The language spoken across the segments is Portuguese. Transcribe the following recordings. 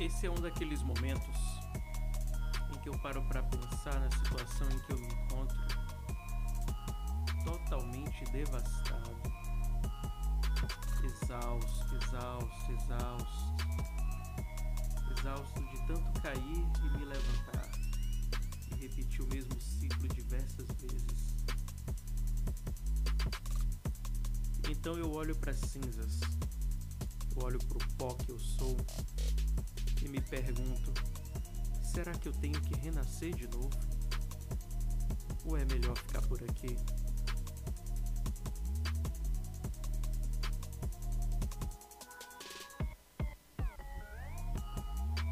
Esse é um daqueles momentos em que eu paro para pensar na situação em que eu me encontro, totalmente devastado, exausto, exausto, exausto, exausto de tanto cair e me levantar. E repetir o mesmo ciclo diversas vezes. Então eu olho para as cinzas, eu olho para o pó que eu sou me pergunto: será que eu tenho que renascer de novo? Ou é melhor ficar por aqui?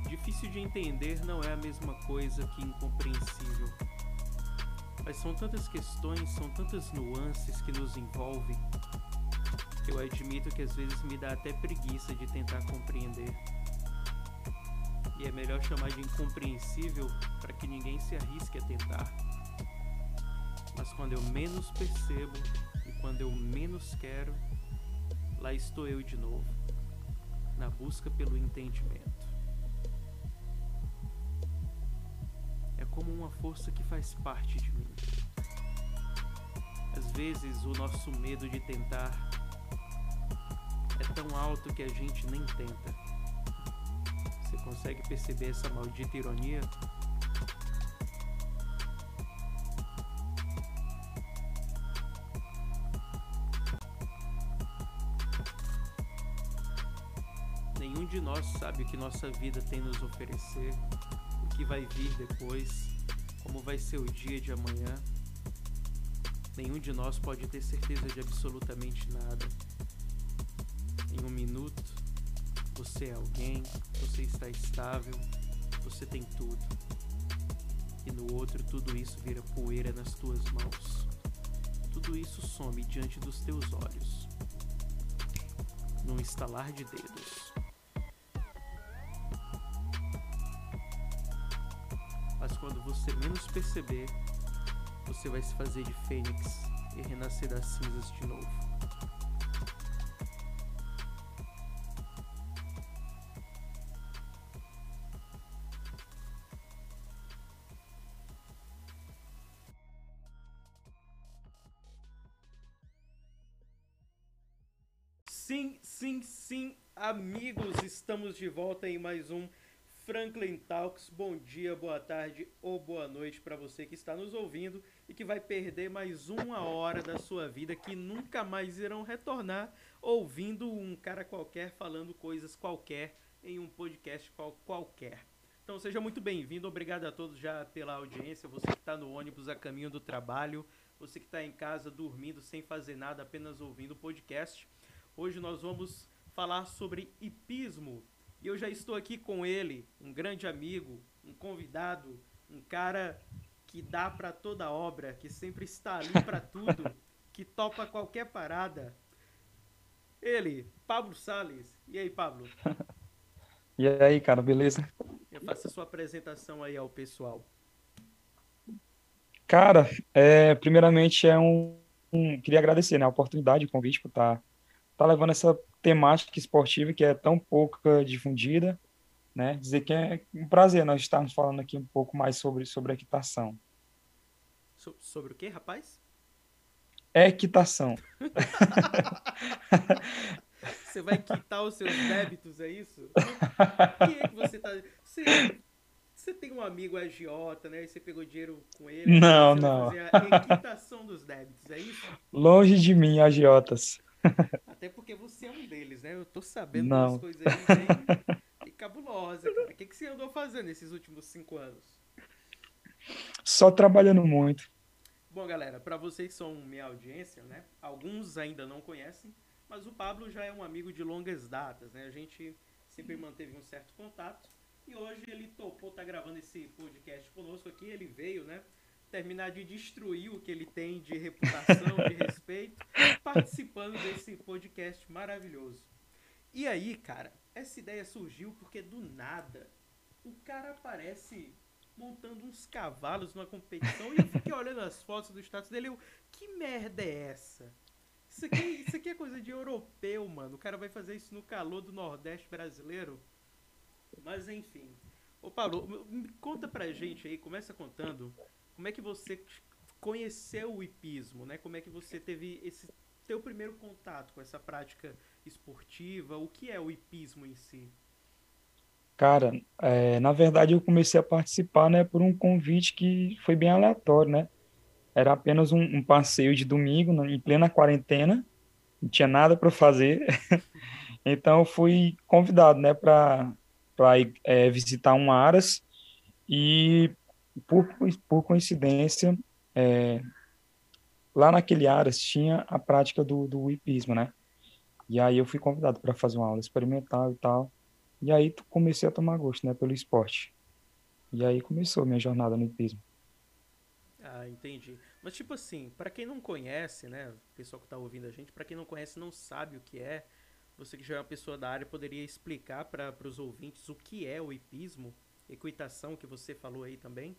Difícil de entender não é a mesma coisa que incompreensível. Mas são tantas questões, são tantas nuances que nos envolvem, que eu admito que às vezes me dá até preguiça de tentar compreender e é melhor chamar de incompreensível para que ninguém se arrisque a tentar. Mas quando eu menos percebo e quando eu menos quero, lá estou eu de novo, na busca pelo entendimento. É como uma força que faz parte de mim. Às vezes o nosso medo de tentar é tão alto que a gente nem tenta. Consegue perceber essa maldita ironia? Nenhum de nós sabe o que nossa vida tem nos oferecer, o que vai vir depois, como vai ser o dia de amanhã. Nenhum de nós pode ter certeza de absolutamente nada. Em um minuto, você é alguém, você está estável, você tem tudo. E no outro, tudo isso vira poeira nas tuas mãos. Tudo isso some diante dos teus olhos. Num estalar de dedos. Mas quando você menos perceber, você vai se fazer de fênix e renascer das cinzas de novo. De volta em mais um Franklin Talks. Bom dia, boa tarde ou boa noite para você que está nos ouvindo e que vai perder mais uma hora da sua vida que nunca mais irão retornar ouvindo um cara qualquer falando coisas qualquer em um podcast qual, qualquer. Então seja muito bem-vindo, obrigado a todos já pela audiência, você que está no ônibus a caminho do trabalho, você que está em casa dormindo sem fazer nada, apenas ouvindo o podcast. Hoje nós vamos falar sobre hipismo. E eu já estou aqui com ele, um grande amigo, um convidado, um cara que dá para toda obra, que sempre está ali para tudo, que topa qualquer parada. Ele, Pablo Sales. E aí, Pablo? E aí, cara, beleza? Eu faço a sua apresentação aí ao pessoal. Cara, é, primeiramente é um, um, queria agradecer né, a oportunidade, o convite por estar tá levando essa temática esportiva que é tão pouca difundida, né? Dizer que é um prazer nós estarmos falando aqui um pouco mais sobre, sobre equitação. So, sobre o que, rapaz? Equitação. você vai quitar os seus débitos, é isso? Quem é que você tá. Você, você tem um amigo agiota, né? E você pegou dinheiro com ele. Não, não. Fazer a equitação dos débitos, é isso? Longe de mim, agiotas. Até porque você é um deles, né? Eu tô sabendo Não. umas coisas aí bem, bem cabulosas, cara. O que, que você andou fazendo nesses últimos cinco anos? Só trabalhando muito. Bom, galera, para vocês que são minha audiência, né? Alguns ainda não conhecem, mas o Pablo já é um amigo de longas datas, né? A gente sempre manteve um certo contato e hoje ele topou tá gravando esse podcast conosco aqui. Ele veio, né? Terminar de destruir o que ele tem de reputação, de respeito, participando desse podcast maravilhoso. E aí, cara, essa ideia surgiu porque do nada o cara aparece montando uns cavalos numa competição e eu fiquei olhando as fotos do status dele. Eu, que merda é essa? Isso aqui, isso aqui é coisa de europeu, mano. O cara vai fazer isso no calor do Nordeste brasileiro. Mas enfim. Ô Paulo, conta pra gente aí, começa contando como é que você conheceu o hipismo, né? Como é que você teve esse teu primeiro contato com essa prática esportiva? O que é o hipismo em si? Cara, é, na verdade eu comecei a participar, né, por um convite que foi bem aleatório, né? Era apenas um, um passeio de domingo, né, em plena quarentena, não tinha nada para fazer, então eu fui convidado, né, para é, visitar um Aras e por, por coincidência é, lá naquele Aras tinha a prática do, do hipismo, né? E aí eu fui convidado para fazer uma aula experimental e tal. E aí comecei a tomar gosto, né, pelo esporte. E aí começou a minha jornada no hipismo. Ah, entendi. Mas tipo assim, para quem não conhece, né, o pessoal que tá ouvindo a gente, para quem não conhece, não sabe o que é, você que já é uma pessoa da área poderia explicar para os ouvintes o que é o hipismo, equitação que você falou aí também?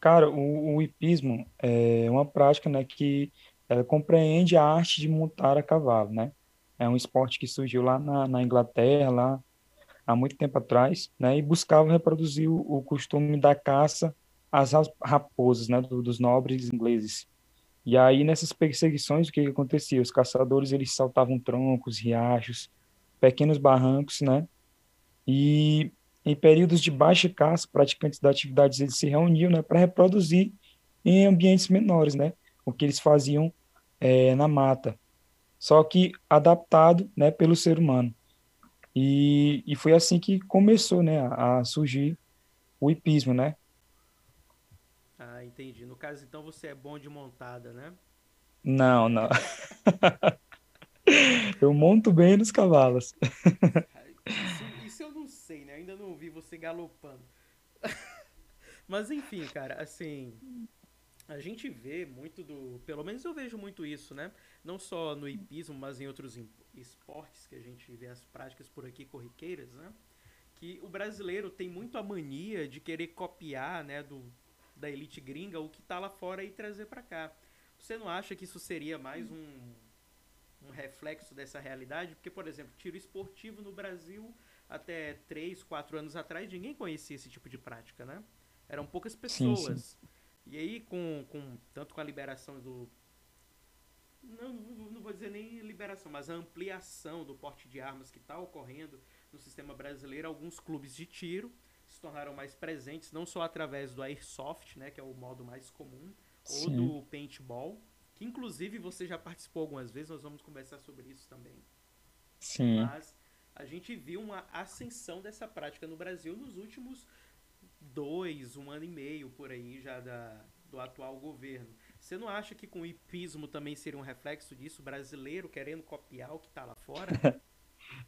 Cara, o, o hipismo é uma prática, né, que ela compreende a arte de montar a cavalo, né? É um esporte que surgiu lá na, na Inglaterra, lá há muito tempo atrás, né? E buscava reproduzir o, o costume da caça às raposas, né? Do, dos nobres ingleses. E aí, nessas perseguições, o que, que acontecia? Os caçadores, eles saltavam troncos, riachos, pequenos barrancos, né? E em períodos de baixa caça, praticantes da atividade eles se reuniam, né, para reproduzir em ambientes menores, né? O que eles faziam é, na mata, só que adaptado, né, pelo ser humano. E, e foi assim que começou, né, a, surgir o hipismo, né? Ah, entendi. No caso, então, você é bom de montada, né? Não, não. eu monto bem nos cavalos. Isso, isso, eu não sei, né? Ainda não vi você galopando. Mas enfim, cara, assim. A gente vê muito do. Pelo menos eu vejo muito isso, né? Não só no hipismo, mas em outros esportes que a gente vê as práticas por aqui corriqueiras, né? Que o brasileiro tem muito a mania de querer copiar, né, do, da elite gringa o que está lá fora e trazer para cá. Você não acha que isso seria mais um, um reflexo dessa realidade? Porque, por exemplo, tiro esportivo no Brasil, até 3, 4 anos atrás, ninguém conhecia esse tipo de prática, né? Eram poucas pessoas. Sim, sim. E aí, com, com, tanto com a liberação do. Não, não vou dizer nem liberação, mas a ampliação do porte de armas que está ocorrendo no sistema brasileiro, alguns clubes de tiro se tornaram mais presentes, não só através do Airsoft, né, que é o modo mais comum, Sim. ou do Paintball, que inclusive você já participou algumas vezes, nós vamos conversar sobre isso também. Sim. Mas a gente viu uma ascensão dessa prática no Brasil nos últimos dois, um ano e meio por aí já da, do atual governo. Você não acha que com o hipismo também seria um reflexo disso, brasileiro querendo copiar o que está lá fora?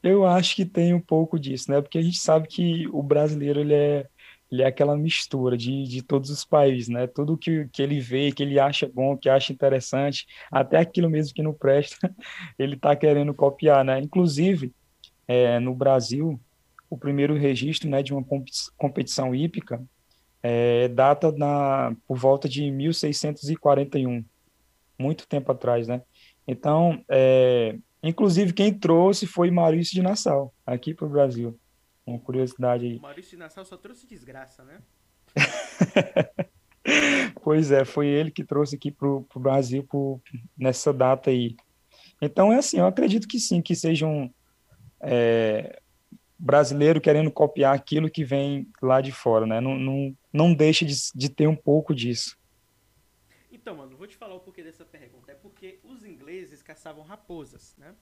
Eu acho que tem um pouco disso, né? Porque a gente sabe que o brasileiro ele é, ele é aquela mistura de, de todos os países, né? Tudo que, que ele vê, que ele acha bom, que acha interessante, até aquilo mesmo que não presta, ele está querendo copiar, né? Inclusive, é, no Brasil, o primeiro registro né, de uma competição hípica é, data na, por volta de 1641, muito tempo atrás, né? Então, é, Inclusive, quem trouxe foi Maurício de Nassau, aqui para o Brasil. Uma curiosidade aí. Maurício de Nassau só trouxe desgraça, né? pois é, foi ele que trouxe aqui para o Brasil pro, nessa data aí. Então, é assim, eu acredito que sim, que seja um é, brasileiro querendo copiar aquilo que vem lá de fora, né? Não, não, não deixa de, de ter um pouco disso. Então, mano, vou te falar o porquê dessa pergunta. É porque os ingleses caçavam raposas, né?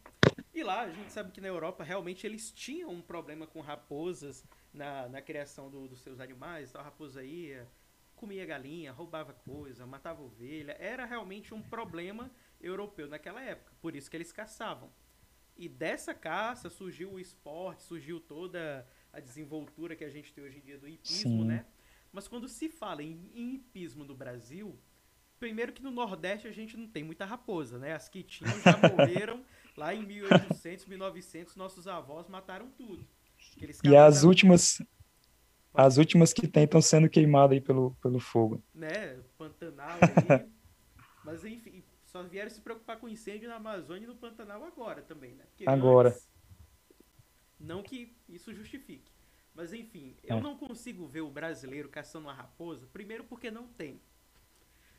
E lá a gente sabe que na Europa realmente eles tinham um problema com raposas na, na criação do, dos seus animais. Então a raposa ia, comia galinha, roubava coisa, matava ovelha. Era realmente um problema europeu naquela época. Por isso que eles caçavam. E dessa caça surgiu o esporte, surgiu toda a desenvoltura que a gente tem hoje em dia do hipismo, Sim. né? Mas quando se fala em, em hipismo no Brasil, Primeiro que no Nordeste a gente não tem muita raposa, né? As que tinham já morreram lá em 1800, 1900, nossos avós mataram tudo. E as últimas as últimas que tem estão sendo queimadas aí pelo, pelo fogo. Né? Pantanal aí. Mas enfim, só vieram se preocupar com incêndio na Amazônia e no Pantanal agora também, né? Porque agora. Antes, não que isso justifique. Mas enfim, eu é. não consigo ver o brasileiro caçando uma raposa, primeiro porque não tem.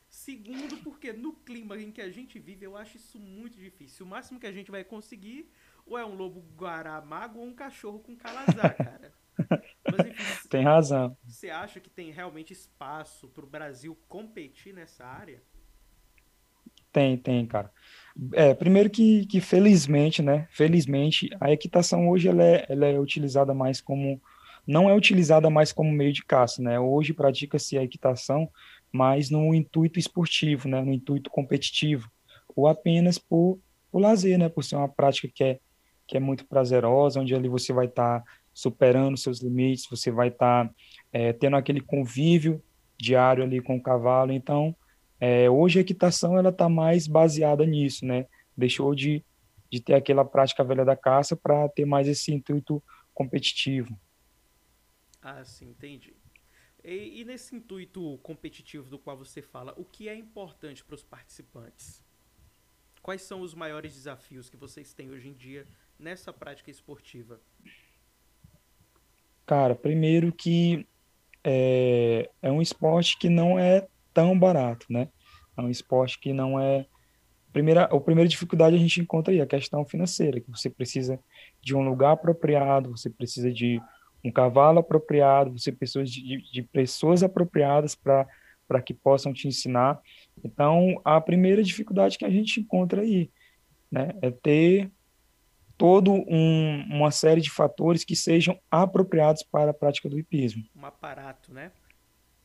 Segundo, porque no clima em que a gente vive, eu acho isso muito difícil. O máximo que a gente vai conseguir ou é um lobo guará mago ou um cachorro com calazar, cara. Mas, enfim, tem razão. Você acha que tem realmente espaço para o Brasil competir nessa área? Tem, tem, cara. É, primeiro que, que felizmente, né? Felizmente, a equitação hoje ela é, ela é utilizada mais como não é utilizada mais como meio de caça, né? Hoje pratica-se a equitação mais no intuito esportivo, né? No intuito competitivo, ou apenas por, por lazer, né? Por ser uma prática que é que é muito prazerosa, onde ali você vai estar tá superando seus limites, você vai estar tá, é, tendo aquele convívio diário ali com o cavalo. Então, é, hoje a equitação ela está mais baseada nisso, né? Deixou de, de ter aquela prática velha da caça para ter mais esse intuito competitivo. Ah, sim, entendi. E, e, nesse intuito competitivo do qual você fala, o que é importante para os participantes? Quais são os maiores desafios que vocês têm hoje em dia nessa prática esportiva? Cara, primeiro que é, é um esporte que não é tão barato, né? É um esporte que não é primeira, a primeira dificuldade a gente encontra aí, a questão financeira, que você precisa de um lugar apropriado, você precisa de um cavalo apropriado, você precisa de, de pessoas apropriadas para que possam te ensinar. Então, a primeira dificuldade que a gente encontra aí, né, é ter todo um, uma série de fatores que sejam apropriados para a prática do hipismo. Um aparato, né?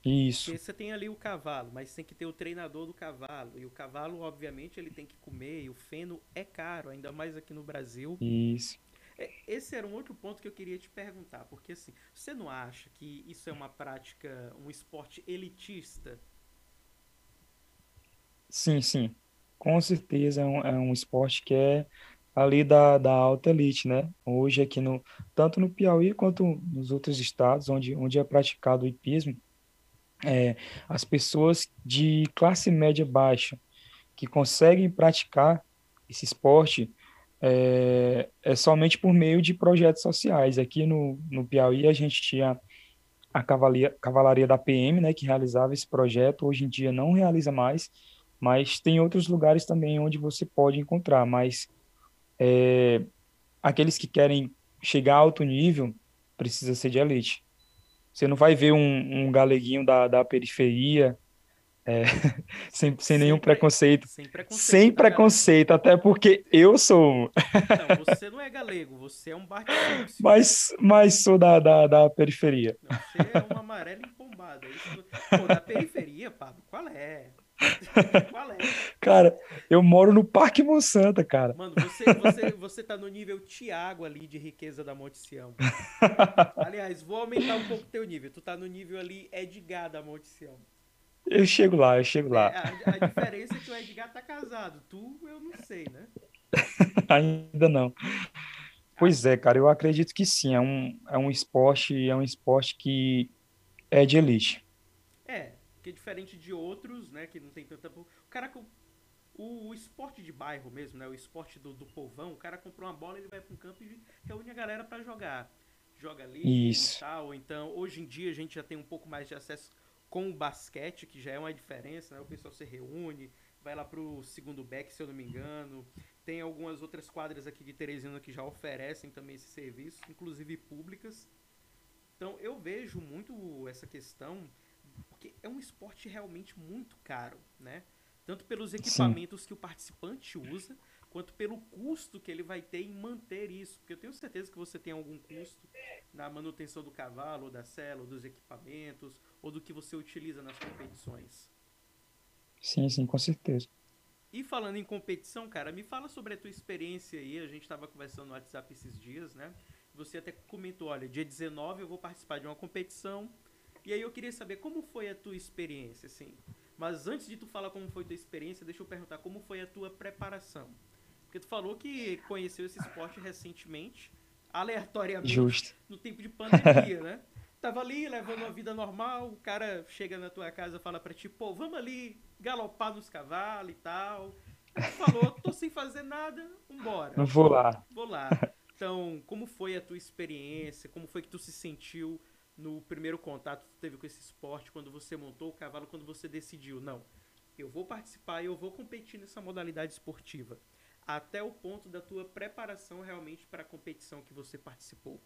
Isso. Porque você tem ali o cavalo, mas tem que ter o treinador do cavalo. E o cavalo, obviamente, ele tem que comer, e o feno é caro, ainda mais aqui no Brasil. Isso. É, esse era um outro ponto que eu queria te perguntar, porque assim, você não acha que isso é uma prática, um esporte elitista? Sim, sim. Com certeza é um, é um esporte que é ali da, da alta elite, né? Hoje aqui no tanto no Piauí quanto nos outros estados onde, onde é praticado o hipismo, é, as pessoas de classe média baixa que conseguem praticar esse esporte é, é somente por meio de projetos sociais. Aqui no, no Piauí a gente tinha a cavalaria, cavalaria da PM, né, que realizava esse projeto. Hoje em dia não realiza mais, mas tem outros lugares também onde você pode encontrar. Mas é, aqueles que querem chegar a alto nível precisa ser de elite. Você não vai ver um, um galeguinho da, da periferia é, sem, sem nenhum preconceito. Sem preconceito. Sem preconceito, até porque eu sou. Não, você não é galego, você é um barquinho. Mas, mas sou da, da, da periferia. Não, você é um amarelo empombado. Isso... Pô, da periferia, Pablo, qual é? Cara, eu moro no Parque Monsanto, cara. Mano, você, você, você tá no nível Tiago ali de riqueza da Monte Sião. Aliás, vou aumentar um pouco teu nível. Tu tá no nível ali Edgar da Monte Sião. Eu chego lá, eu chego lá. É, a, a, diferença é que o Edgar tá casado. Tu, eu não sei, né? Ainda não. Pois é, cara, eu acredito que sim. É um, é um esporte, é um esporte que é de elite. É, que é diferente de outros, né, que não tem tanta... O cara, o, o esporte de bairro mesmo, né, o esporte do, do povão, o cara comprou uma bola, ele vai para um campo e reúne a galera para jogar. Joga ali Isso. e tal, então hoje em dia a gente já tem um pouco mais de acesso com o basquete, que já é uma diferença, né, o pessoal se reúne, vai lá pro segundo back, se eu não me engano. Tem algumas outras quadras aqui de Teresina que já oferecem também esse serviço, inclusive públicas. Então eu vejo muito essa questão porque é um esporte realmente muito caro, né? Tanto pelos equipamentos Sim. que o participante usa, quanto pelo custo que ele vai ter em manter isso. Porque eu tenho certeza que você tem algum custo na manutenção do cavalo, ou da cela, ou dos equipamentos, ou do que você utiliza nas competições. Sim, sim, com certeza. E falando em competição, cara, me fala sobre a tua experiência aí. A gente estava conversando no WhatsApp esses dias, né? Você até comentou, olha, dia 19 eu vou participar de uma competição e aí eu queria saber como foi a tua experiência, assim. Mas antes de tu falar como foi a tua experiência, deixa eu perguntar como foi a tua preparação. Porque tu falou que conheceu esse esporte recentemente, aleatoriamente, Justo. no tempo de pandemia, né? Tava ali levando uma vida normal, o cara chega na tua casa fala pra ti, pô, vamos ali galopar nos cavalos e tal. Tu falou, tô sem fazer nada, vambora. Não vou lá. Vou lá. Então, como foi a tua experiência? Como foi que tu se sentiu no primeiro contato que teve com esse esporte, quando você montou o cavalo, quando você decidiu, não, eu vou participar e eu vou competir nessa modalidade esportiva? Até o ponto da tua preparação realmente para a competição que você participou.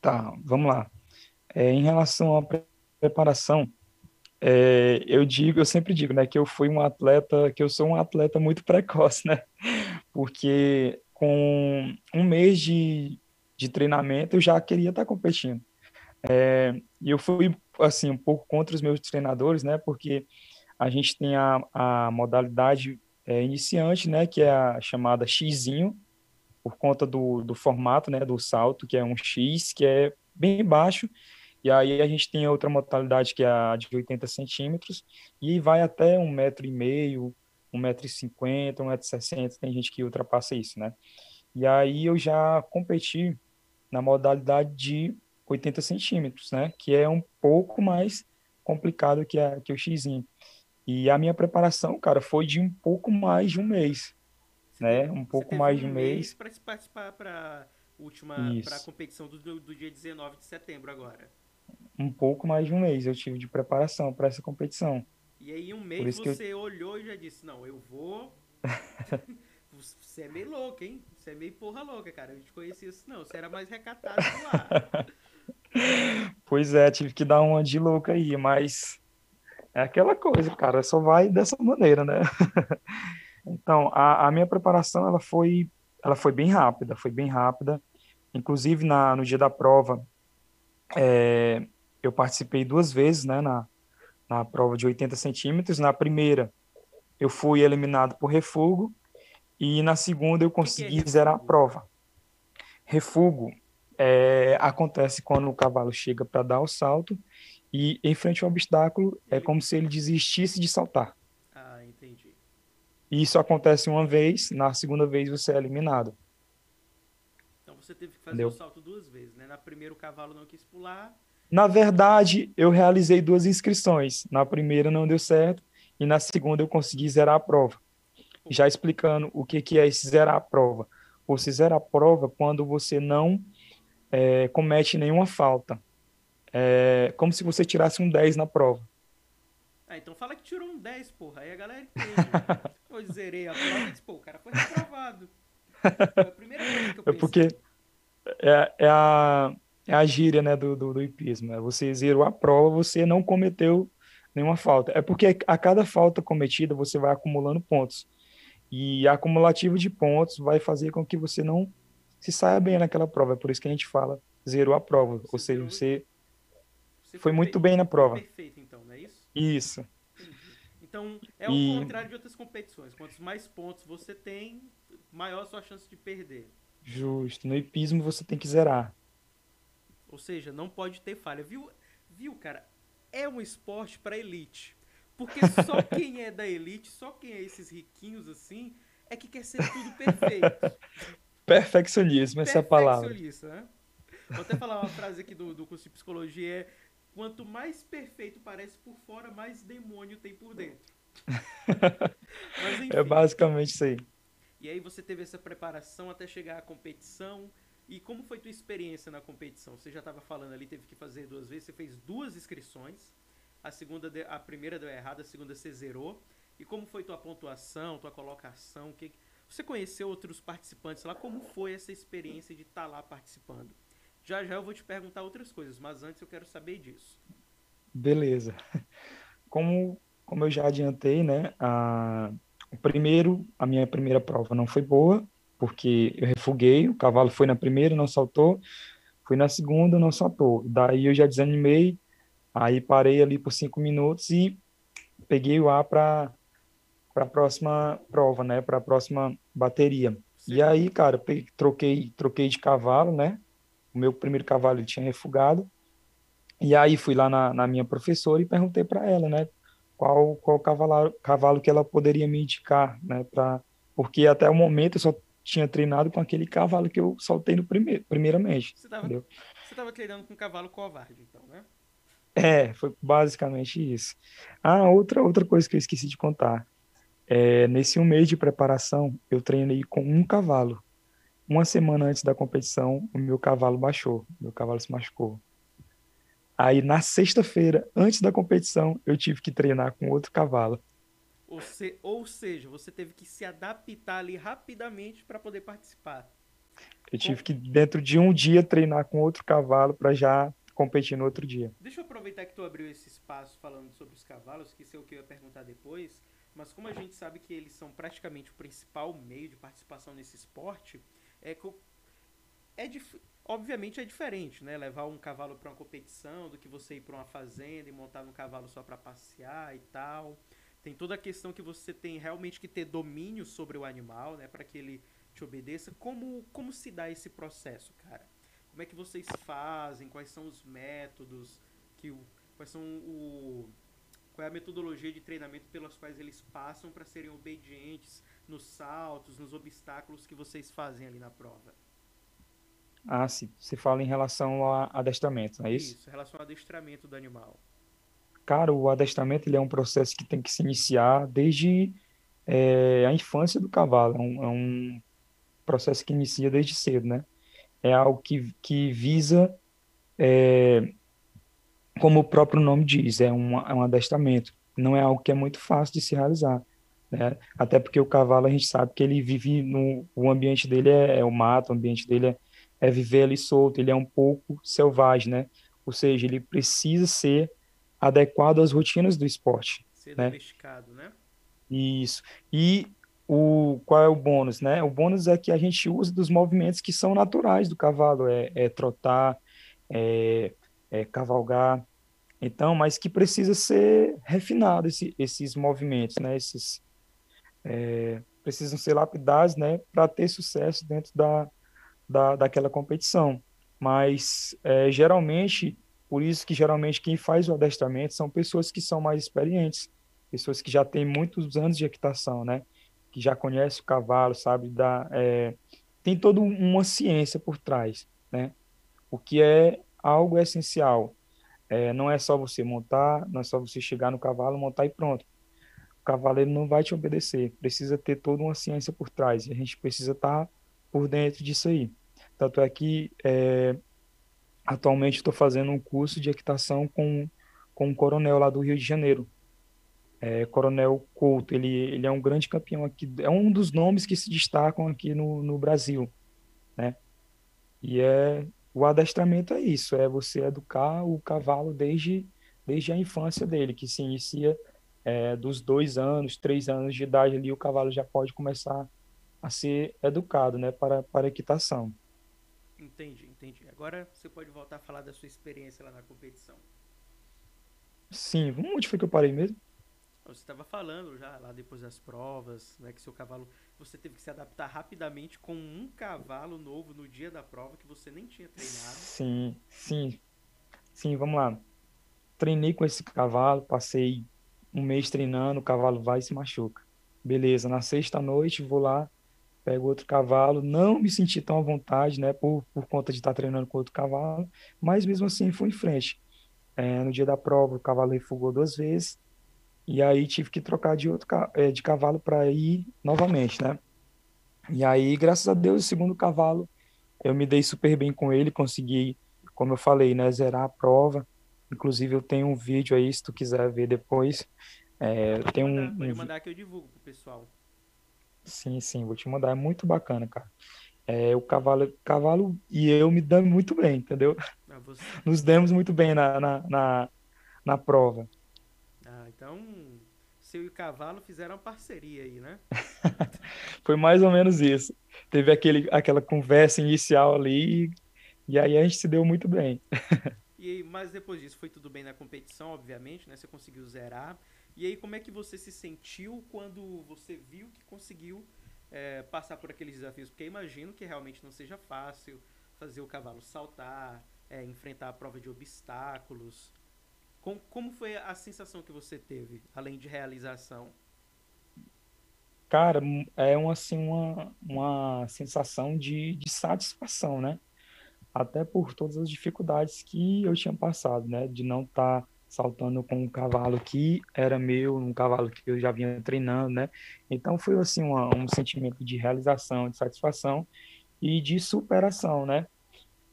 Tá, vamos lá. É, em relação à preparação, é, eu digo, eu sempre digo, né, que eu fui um atleta, que eu sou um atleta muito precoce, né, porque com um mês de, de treinamento eu já queria estar competindo. É, e eu fui, assim, um pouco contra os meus treinadores, né, porque a gente tem a, a modalidade é, iniciante, né, que é a chamada Xzinho, por conta do, do formato, né, do salto, que é um X, que é bem baixo, e aí a gente tem outra modalidade que é a de 80 centímetros, e vai até um metro e meio, um metro e cinquenta, um metro e sessenta, tem gente que ultrapassa isso, né? E aí eu já competi na modalidade de 80 centímetros, né? Que é um pouco mais complicado que, a, que o Xzinho. E a minha preparação, cara, foi de um pouco mais de um mês, né? Um pouco mais de um mês. mês para participar para última para a competição do, do dia 19 de setembro agora um pouco mais de um mês eu tive de preparação para essa competição. E aí, um mês você eu... olhou e já disse: Não, eu vou. você é meio louco, hein? Você é meio porra louca, cara. Eu não te conhecia isso, não. Você era mais recatado lá. pois é, tive que dar uma de louca aí, mas é aquela coisa, cara. Só vai dessa maneira, né? então, a, a minha preparação ela foi, ela foi bem rápida, foi bem rápida. Inclusive, na, no dia da prova, é, eu participei duas vezes, né, na, na prova de 80 centímetros. Na primeira, eu fui eliminado por refugo e na segunda eu consegui que zerar a prova. Refugo é, acontece quando o cavalo chega para dar o salto e em frente ao obstáculo é como se ele desistisse de saltar. Ah, entendi. Isso acontece uma vez, na segunda vez você é eliminado. Então você teve que fazer Entendeu? o salto duas vezes, né? Na primeira o cavalo não quis pular, na verdade, eu realizei duas inscrições. Na primeira não deu certo e na segunda eu consegui zerar a prova. Já explicando o que, que é esse zerar a prova. Você zera a prova quando você não é, comete nenhuma falta. É como se você tirasse um 10 na prova. Ah, então fala que tirou um 10, porra. Aí a galera entende. eu zerei a prova e disse, pô, o cara foi reprovado. Foi a primeira coisa que eu pensei. É porque é, é a é a gíria né, do, do, do hipismo. É você zerou a prova, você não cometeu nenhuma falta. É porque a cada falta cometida você vai acumulando pontos. E a acumulativa de pontos vai fazer com que você não se saia bem naquela prova. É por isso que a gente fala zerou a prova. Você Ou seja, você, você foi, muito bem, na prova. Perfeito, então, não é isso? Isso. Entendi. Então, é e... o contrário de outras competições. Quantos mais pontos você tem, maior a sua chance de perder. Justo. No hipismo você tem que zerar. Ou seja, não pode ter falha. Viu, viu cara? É um esporte para elite. Porque só quem é da elite, só quem é esses riquinhos assim, é que quer ser tudo perfeito. Perfeccionismo, essa é a palavra. Perfeccionista, né? Vou até falar uma frase aqui do, do curso de psicologia: é quanto mais perfeito parece por fora, mais demônio tem por dentro. Mas, enfim, é basicamente isso aí. E aí você teve essa preparação até chegar à competição. E como foi tua experiência na competição? Você já estava falando ali, teve que fazer duas vezes, você fez duas inscrições. A segunda, a primeira deu errado, a segunda você zerou. E como foi tua pontuação, tua colocação? Que você conheceu outros participantes lá? Como foi essa experiência de estar tá lá participando? Já já eu vou te perguntar outras coisas, mas antes eu quero saber disso. Beleza. Como, como eu já adiantei, né? A, o primeiro, a minha primeira prova não foi boa, porque eu refuguei, o cavalo foi na primeira, não saltou, fui na segunda, não saltou. Daí eu já desanimei, aí parei ali por cinco minutos e peguei o ar para para a próxima prova, né, para a próxima bateria. Sim. E aí, cara, peguei, troquei troquei de cavalo, né? O meu primeiro cavalo ele tinha refugado. E aí fui lá na, na minha professora e perguntei para ela, né, qual qual cavalo cavalo que ela poderia me indicar, né, para porque até o momento eu só tinha treinado com aquele cavalo que eu soltei no primeiro, primeiramente. Você estava treinando com um cavalo covarde, então, né? É, foi basicamente isso. Ah, outra, outra coisa que eu esqueci de contar. É, nesse um mês de preparação, eu treinei com um cavalo. uma semana antes da competição, o meu cavalo baixou, meu cavalo se machucou. Aí na sexta-feira, antes da competição, eu tive que treinar com outro cavalo. Ou, se, ou seja, você teve que se adaptar ali rapidamente para poder participar. Eu tive que, dentro de um dia, treinar com outro cavalo para já competir no outro dia. Deixa eu aproveitar que tu abriu esse espaço falando sobre os cavalos, que isso é o que eu ia perguntar depois. Mas como a gente sabe que eles são praticamente o principal meio de participação nesse esporte, é que é obviamente é diferente, né? Levar um cavalo para uma competição do que você ir para uma fazenda e montar um cavalo só para passear e tal. Tem toda a questão que você tem realmente que ter domínio sobre o animal, né, para que ele te obedeça. Como como se dá esse processo, cara? Como é que vocês fazem? Quais são os métodos que quais são o qual é a metodologia de treinamento pelas quais eles passam para serem obedientes nos saltos, nos obstáculos que vocês fazem ali na prova? Ah, sim. Você fala em relação ao adestramento, não é isso? Isso, em relação ao adestramento do animal. Cara, o adestramento ele é um processo que tem que se iniciar desde é, a infância do cavalo. É um, é um, processo que inicia desde cedo, né? É algo que, que visa, é, como o próprio nome diz, é um, é um adestramento. Não é algo que é muito fácil de se realizar. Né? Até porque o cavalo, a gente sabe que ele vive no... O ambiente dele é, é o mato, o ambiente dele é é viver ali solto, ele é um pouco selvagem, né? Ou seja, ele precisa ser adequado às rotinas do esporte. Ser né? domesticado, né? Isso. E o, qual é o bônus, né? O bônus é que a gente usa dos movimentos que são naturais do cavalo, é, é trotar, é, é, cavalgar, então, mas que precisa ser refinado esse, esses movimentos, né? Esses é, precisam ser lapidados, né? Para ter sucesso dentro da, da, daquela competição. Mas, é, geralmente, por isso que geralmente quem faz o adestramento são pessoas que são mais experientes, pessoas que já têm muitos anos de equitação, né? Que já conhecem o cavalo, sabe? Da, é, tem toda uma ciência por trás, né? O que é algo essencial. É, não é só você montar, não é só você chegar no cavalo, montar e pronto. O cavaleiro não vai te obedecer. Precisa ter toda uma ciência por trás. E a gente precisa estar tá por dentro disso aí. Tanto é que é, atualmente estou fazendo um curso de equitação com, com um coronel lá do Rio de Janeiro. É, coronel Couto, ele, ele é um grande campeão aqui, é um dos nomes que se destacam aqui no, no Brasil, né? E é o adestramento é isso, é você educar o cavalo desde, desde a infância dele, que se inicia é, dos dois anos, três anos de idade ali, o cavalo já pode começar a ser educado, né, para, para equitação. Entendi, entendi. Agora você pode voltar a falar da sua experiência lá na competição. Sim, onde foi que eu parei mesmo? Você estava falando já lá depois das provas, né, que seu cavalo, você teve que se adaptar rapidamente com um cavalo novo no dia da prova que você nem tinha treinado. Sim, sim, sim, vamos lá. Treinei com esse cavalo, passei um mês treinando, o cavalo vai e se machuca. Beleza, na sexta noite vou lá, pego outro cavalo, não me senti tão à vontade, né, por, por conta de estar treinando com outro cavalo, mas mesmo assim fui em frente. É, no dia da prova, o cavalo refugou duas vezes, e aí tive que trocar de outro é, de cavalo para ir novamente, né? E aí, graças a Deus, o segundo cavalo, eu me dei super bem com ele, consegui, como eu falei, né, zerar a prova. Inclusive, eu tenho um vídeo aí, se tu quiser ver depois. É, tem um, pode mandar que eu divulgo pro pessoal. Sim, sim, vou te mandar. É muito bacana, cara. É, o cavalo, cavalo e eu me damos muito bem, entendeu? Ah, você... Nos demos muito bem na, na, na, na prova. Então seu e o cavalo fizeram uma parceria aí, né? Foi mais ou menos isso. Teve aquele, aquela conversa inicial ali e aí a gente se deu muito bem. e mas depois disso foi tudo bem na competição, obviamente, né? Você conseguiu zerar. E aí, como é que você se sentiu quando você viu que conseguiu é, passar por aqueles desafios? Porque imagino que realmente não seja fácil fazer o cavalo saltar, é, enfrentar a prova de obstáculos. Com, como foi a sensação que você teve, além de realização? Cara, é uma, assim, uma, uma sensação de, de satisfação, né? Até por todas as dificuldades que eu tinha passado, né? De não estar tá saltando com um cavalo que era meu, um cavalo que eu já vinha treinando, né? Então foi assim uma, um sentimento de realização, de satisfação e de superação, né?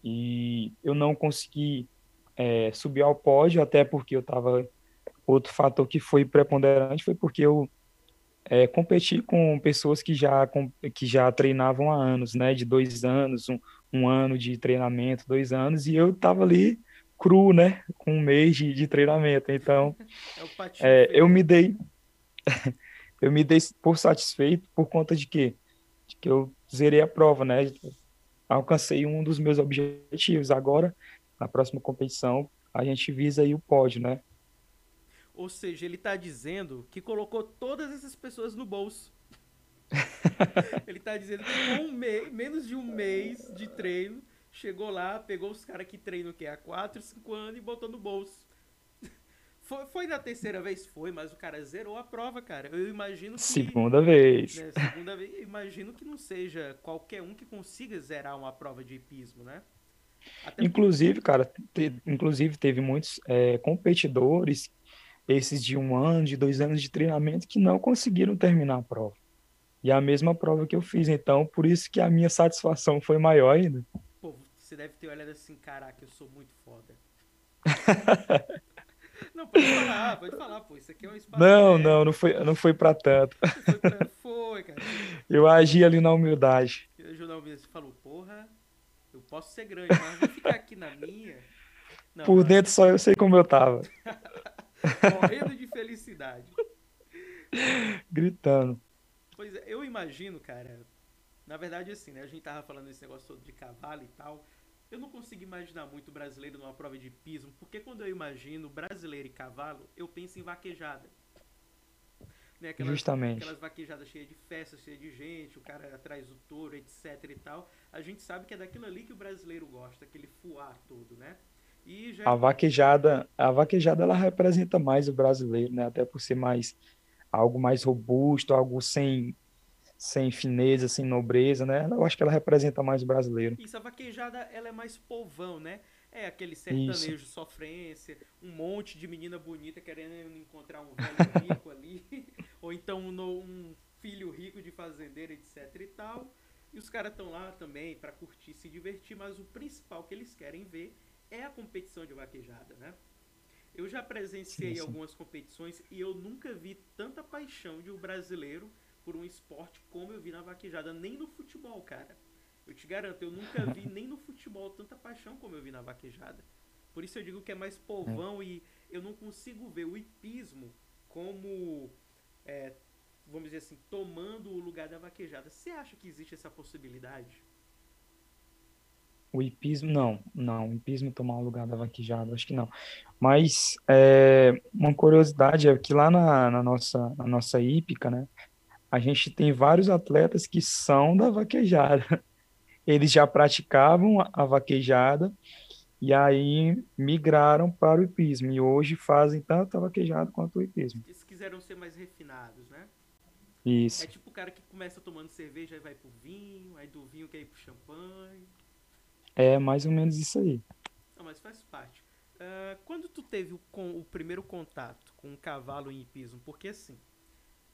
E eu não consegui é, subir ao pódio, até porque eu estava. Outro fator que foi preponderante foi porque eu é, competi com pessoas que já, com, que já treinavam há anos, né? De dois anos, um, um ano de treinamento, dois anos, e eu estava ali cru, né? Com um mês de, de treinamento. Então, é é, eu me dei. eu me dei por satisfeito por conta de quê? De que eu zerei a prova, né? Alcancei um dos meus objetivos. Agora, na próxima competição, a gente visa aí o pódio, né? Ou seja, ele está dizendo que colocou todas essas pessoas no bolso. ele está dizendo que com um mês, menos de um mês de treino, chegou lá, pegou os caras que treinam que há 4, 5 anos e botou no bolso. Foi, foi na terceira vez? Foi, mas o cara zerou a prova, cara. Eu imagino que. Segunda vez. Né, segunda vez. Imagino que não seja qualquer um que consiga zerar uma prova de hipismo, né? Até inclusive, cara, te, inclusive teve muitos é, competidores, esses de um ano, de dois anos de treinamento, que não conseguiram terminar a prova. E a mesma prova que eu fiz, então, por isso que a minha satisfação foi maior ainda. Pô, você deve ter olhado assim, caraca, eu sou muito foda. Não, pode falar, pode falar, pô. Isso aqui é um espaço. Não, não, não foi, não foi pra tanto. Foi, pra... foi, cara. Eu agi ali na humildade. Eu na humildade. Você falou, porra, posso ser grande, mas vou ficar aqui na minha. Não, Por mas... dentro só eu sei como eu tava. Morrendo de felicidade. Gritando. Pois é, eu imagino, cara. Na verdade, assim, né? A gente tava falando desse negócio todo de cavalo e tal. Eu não consigo imaginar muito brasileiro numa prova de pismo, porque quando eu imagino brasileiro e cavalo, eu penso em vaquejada. Né? Aquelas, Justamente. Aquelas vaquejadas cheias de festa, cheias de gente, o cara atrás do touro, etc e tal. A gente sabe que é daquilo ali que o brasileiro gosta, aquele fuar todo, né? E já... A vaquejada, a vaquejada ela representa mais o brasileiro, né? Até por ser mais algo mais robusto, algo sem sem fineza, sem nobreza, né? Eu acho que ela representa mais o brasileiro. Isso, a vaquejada, ela é mais povão, né? É aquele sertanejo Isso. sofrência, um monte de menina bonita querendo encontrar um velho rico ali, ou então um, um, filho rico de fazendeiro, etc e tal. E os caras estão lá também para curtir, se divertir, mas o principal que eles querem ver é a competição de vaquejada, né? Eu já presenciei sim, sim. algumas competições e eu nunca vi tanta paixão de um brasileiro por um esporte como eu vi na vaquejada, nem no futebol, cara. Eu te garanto, eu nunca vi nem no futebol tanta paixão como eu vi na vaquejada. Por isso eu digo que é mais povão é. e eu não consigo ver o hipismo como, é, vamos dizer assim, tomando o lugar da vaquejada. Você acha que existe essa possibilidade? O hipismo, não, não, o hipismo tomar o lugar da vaquejada, acho que não. Mas é, uma curiosidade é que lá na, na, nossa, na nossa hípica, né, a gente tem vários atletas que são da vaquejada. Eles já praticavam a vaquejada e aí migraram para o hipismo. E hoje fazem tanto a vaquejada quanto o hipismo. Eles quiseram ser mais refinados, né? Isso. É tipo o cara que começa tomando cerveja e vai pro vinho, aí do vinho quer ir pro champanhe. É mais ou menos isso aí. Não, mas faz parte. Uh, quando tu teve o, com, o primeiro contato com um cavalo em hipismo, porque assim,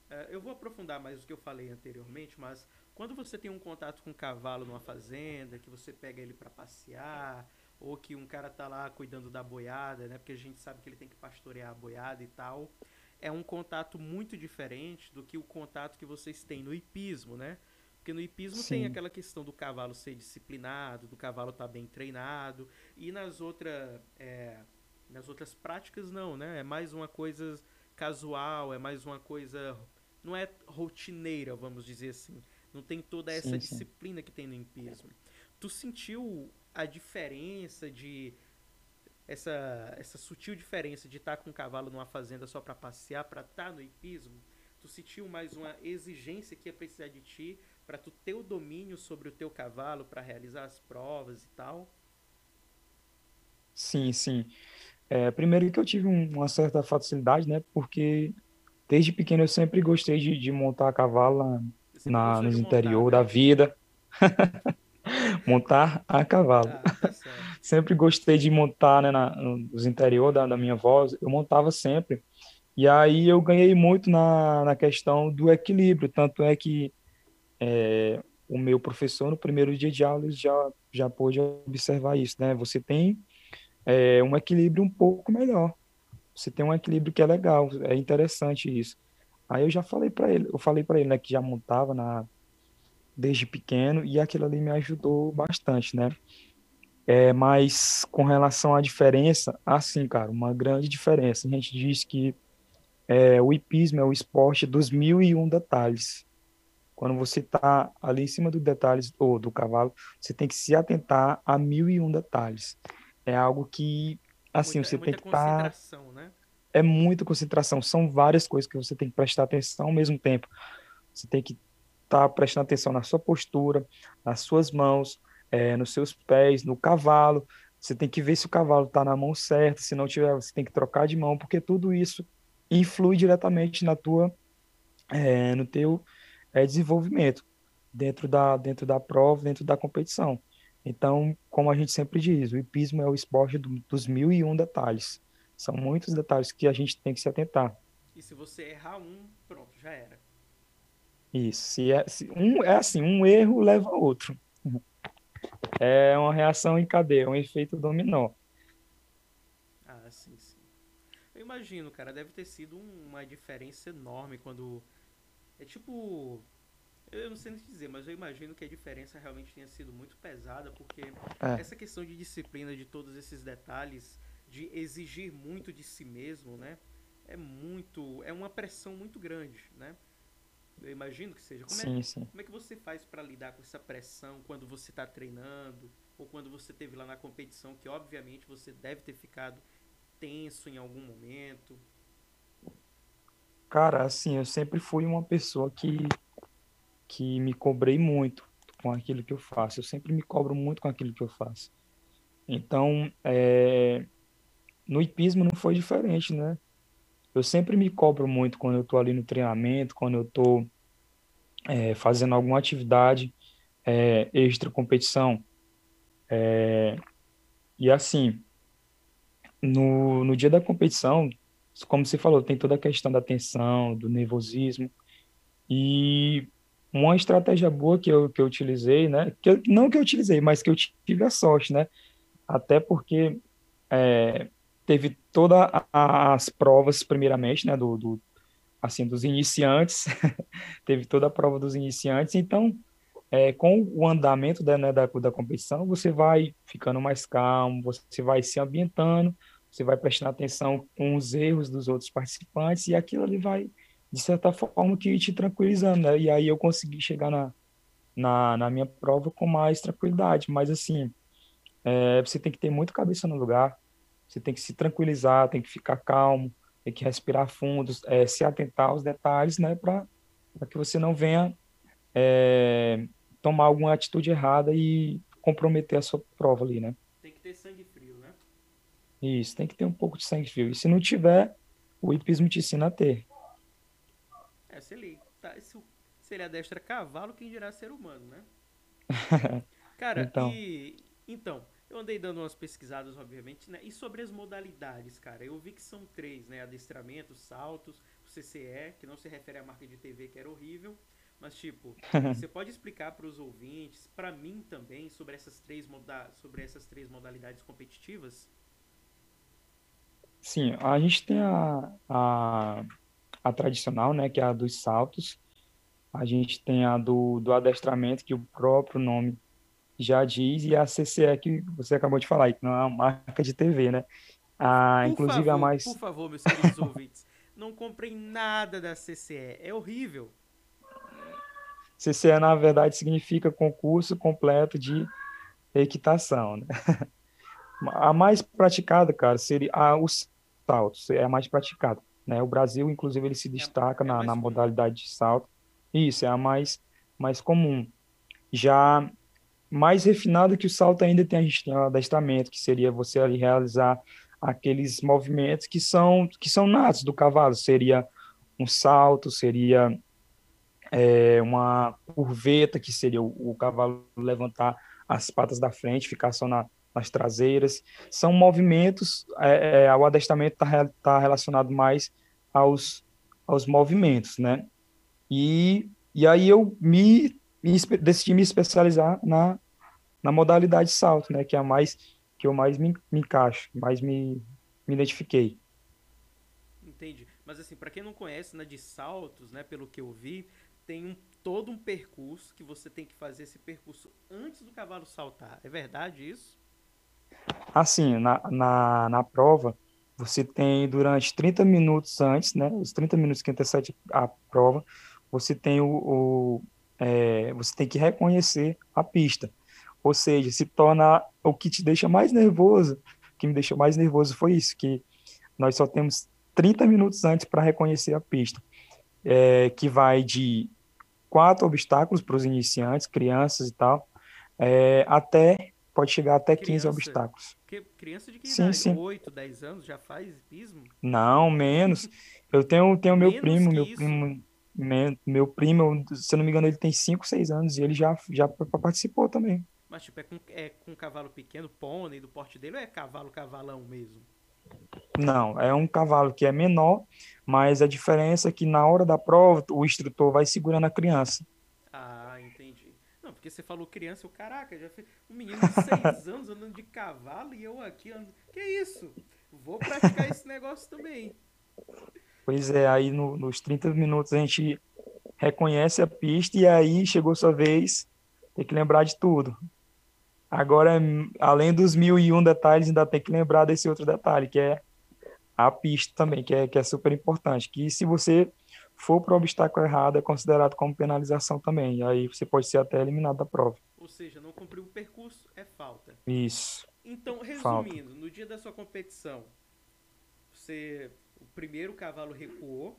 é, eu vou aprofundar mais o que eu falei anteriormente, mas quando você tem um contato com um cavalo numa fazenda, que você pega ele para passear, ou que um cara tá lá cuidando da boiada, né? Porque a gente sabe que ele tem que pastorear a boiada e tal. É um contato muito diferente do que o contato que vocês têm no hipismo, né? Porque no hipismo Sim. tem aquela questão do cavalo ser disciplinado, do cavalo estar tá bem treinado, e nas, outra, é, nas outras práticas não, né? É mais uma coisa casual, é mais uma coisa não é rotineira, vamos dizer assim. Não tem toda essa sim, disciplina sim. que tem no empismo. Tu sentiu a diferença de essa essa sutil diferença de estar com um cavalo numa fazenda só para passear, para estar no hipismo? Tu sentiu mais uma exigência que ia precisar de ti para tu ter o domínio sobre o teu cavalo para realizar as provas e tal? Sim, sim. É, primeiro que eu tive uma certa facilidade, né? Porque Desde pequeno eu sempre gostei de, de montar a cavalo na, nos interior montar, da né? vida. montar a cavalo. Ah, tá sempre gostei de montar né, na, nos interior da, da minha avó, eu montava sempre. E aí eu ganhei muito na, na questão do equilíbrio, tanto é que é, o meu professor no primeiro dia de aula já já pôde observar isso, né? Você tem é, um equilíbrio um pouco melhor. Você tem um equilíbrio que é legal, é interessante isso. Aí eu já falei para ele, eu falei para ele, né, que já montava na desde pequeno e aquilo ali me ajudou bastante, né? É, mas com relação à diferença, assim, cara, uma grande diferença. A gente diz que é, o hipismo é o esporte dos mil e um detalhes. Quando você está ali em cima dos detalhes ou do cavalo, você tem que se atentar a mil e um detalhes. É algo que, assim, muita, você é tem que estar. Tá... Né? É muita concentração. São várias coisas que você tem que prestar atenção ao mesmo tempo. Você tem que estar tá prestando atenção na sua postura, nas suas mãos, é, nos seus pés, no cavalo. Você tem que ver se o cavalo está na mão certa. Se não tiver, você tem que trocar de mão, porque tudo isso influi diretamente na tua, é, no teu é, desenvolvimento dentro da, dentro da prova, dentro da competição. Então, como a gente sempre diz, o hipismo é o esporte do, dos mil e um detalhes. São muitos detalhes que a gente tem que se atentar. E se você errar um, pronto, já era. Isso. Se é, se um, é assim, um erro leva a outro. É uma reação em cadeia, um efeito dominó. Ah, sim, sim. Eu imagino, cara, deve ter sido uma diferença enorme quando. É tipo. Eu não sei nem dizer, mas eu imagino que a diferença realmente tenha sido muito pesada, porque é. essa questão de disciplina, de todos esses detalhes, de exigir muito de si mesmo, né? É muito. É uma pressão muito grande, né? Eu imagino que seja. Como, é sim, é, sim. como é que você faz para lidar com essa pressão quando você está treinando? Ou quando você teve lá na competição, que obviamente você deve ter ficado tenso em algum momento? Cara, assim, eu sempre fui uma pessoa que, que me cobrei muito com aquilo que eu faço. Eu sempre me cobro muito com aquilo que eu faço. Então, é, no hipismo não foi diferente, né? Eu sempre me cobro muito quando eu estou ali no treinamento, quando eu estou é, fazendo alguma atividade é, extra competição. É, e assim, no, no dia da competição, como você falou, tem toda a questão da tensão, do nervosismo. E uma estratégia boa que eu, que eu utilizei, né? Que eu, não que eu utilizei, mas que eu tive a sorte, né? Até porque é, teve todas as provas, primeiramente, né, do, do assim, dos iniciantes, teve toda a prova dos iniciantes, então, é, com o andamento da, né, da, da competição, você vai ficando mais calmo, você vai se ambientando, você vai prestando atenção com os erros dos outros participantes, e aquilo ali vai, de certa forma, que te tranquilizando, né, e aí eu consegui chegar na, na, na minha prova com mais tranquilidade, mas assim, é, você tem que ter muito cabeça no lugar, você tem que se tranquilizar, tem que ficar calmo, tem que respirar fundo, é, se atentar aos detalhes, né, para que você não venha é, tomar alguma atitude errada e comprometer a sua prova ali, né? Tem que ter sangue frio, né? Isso, tem que ter um pouco de sangue frio. E se não tiver, o hipismo te ensina a ter. É, se ele, tá, se, se ele adestra cavalo, quem dirá ser humano, né? Cara, então. e... Então, eu andei dando umas pesquisadas, obviamente, né? E sobre as modalidades, cara, eu vi que são três, né? Adestramento, saltos, o CCE, que não se refere à marca de TV, que era horrível. Mas, tipo, você pode explicar para os ouvintes, para mim também, sobre essas, três moda sobre essas três modalidades competitivas? Sim, a gente tem a, a, a tradicional, né? Que é a dos saltos. A gente tem a do, do adestramento, que o próprio nome já diz, e a CCE que você acabou de falar, que não é uma marca de TV, né? Ah, inclusive favor, a mais. Por favor, meus queridos ouvintes, não comprem nada da CCE, é horrível. CCE, na verdade, significa concurso completo de equitação, né? A mais praticada, cara, seria a, os saltos, é a mais praticada, né? O Brasil, inclusive, ele se é destaca é, é na, na modalidade de salto. Isso, é a mais, mais comum. Já mais refinado que o salto ainda tem o adestramento, que seria você ali realizar aqueles movimentos que são que são natos do cavalo, seria um salto, seria é, uma curveta, que seria o, o, cavalo levantar as patas da frente, ficar só na, nas traseiras. São movimentos, é, é, o adestramento está tá relacionado mais aos, aos movimentos, né? E, e aí eu me me, decidi me especializar na, na modalidade salto, né? Que é a mais que eu mais me, me encaixo, mais me, me identifiquei. Entendi. Mas assim, para quem não conhece, né, de saltos, né, pelo que eu vi, tem um, todo um percurso que você tem que fazer esse percurso antes do cavalo saltar. É verdade isso? Assim, na, na, na prova, você tem durante 30 minutos antes, né, os 30 minutos que antecede a prova, você tem o, o é, você tem que reconhecer a pista. Ou seja, se torna o que te deixa mais nervoso, o que me deixou mais nervoso foi isso, que nós só temos 30 minutos antes para reconhecer a pista, é, que vai de quatro obstáculos para os iniciantes, crianças e tal, é, até pode chegar até criança, 15 obstáculos. Que, criança de que sim, idade? Sim. 8, 10 anos já faz pismo? Não, menos. Eu tenho, tenho meu primo, meu isso? primo, meu, meu primo, se eu não me engano, ele tem 5, 6 anos e ele já, já participou também. Mas tipo, é com, é com cavalo pequeno, pônei do porte dele ou é cavalo, cavalão mesmo? Não, é um cavalo que é menor, mas a diferença é que na hora da prova o instrutor vai segurando a criança. Ah, entendi. Não, porque você falou criança, eu, caraca, já fez um menino de seis anos andando de cavalo e eu aqui andando. Que isso? Vou praticar esse negócio também. Pois é, aí no, nos 30 minutos a gente reconhece a pista e aí chegou sua vez, tem que lembrar de tudo. Agora, além dos mil e um detalhes, ainda tem que lembrar desse outro detalhe, que é a pista também, que é, que é super importante. Que se você for para o obstáculo errado, é considerado como penalização também. E aí você pode ser até eliminado da prova. Ou seja, não cumpriu o percurso é falta. Isso. Então, resumindo, falta. no dia da sua competição, você. O primeiro cavalo recuou,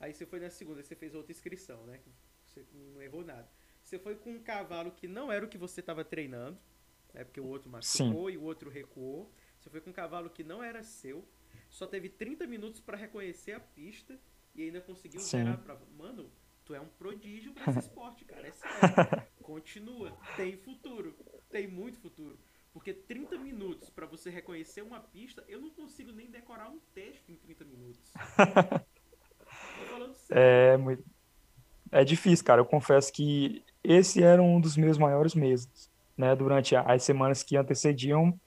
aí você foi na segunda, você fez outra inscrição, né? Você não errou nada. Você foi com um cavalo que não era o que você estava treinando, né? Porque o outro machucou Sim. e o outro recuou. Você foi com um cavalo que não era seu. Só teve 30 minutos para reconhecer a pista e ainda conseguiu Sim. zerar a prova. Mano, tu é um prodígio para esse esporte, cara. É sério. Continua. Tem futuro. Tem muito futuro. Porque 30 minutos para você reconhecer uma pista, eu não consigo nem decorar um texto em 30 minutos. Tô falando sério. É muito. É difícil, cara. Eu confesso que esse era um dos meus maiores meses, né? Durante as semanas que antecediam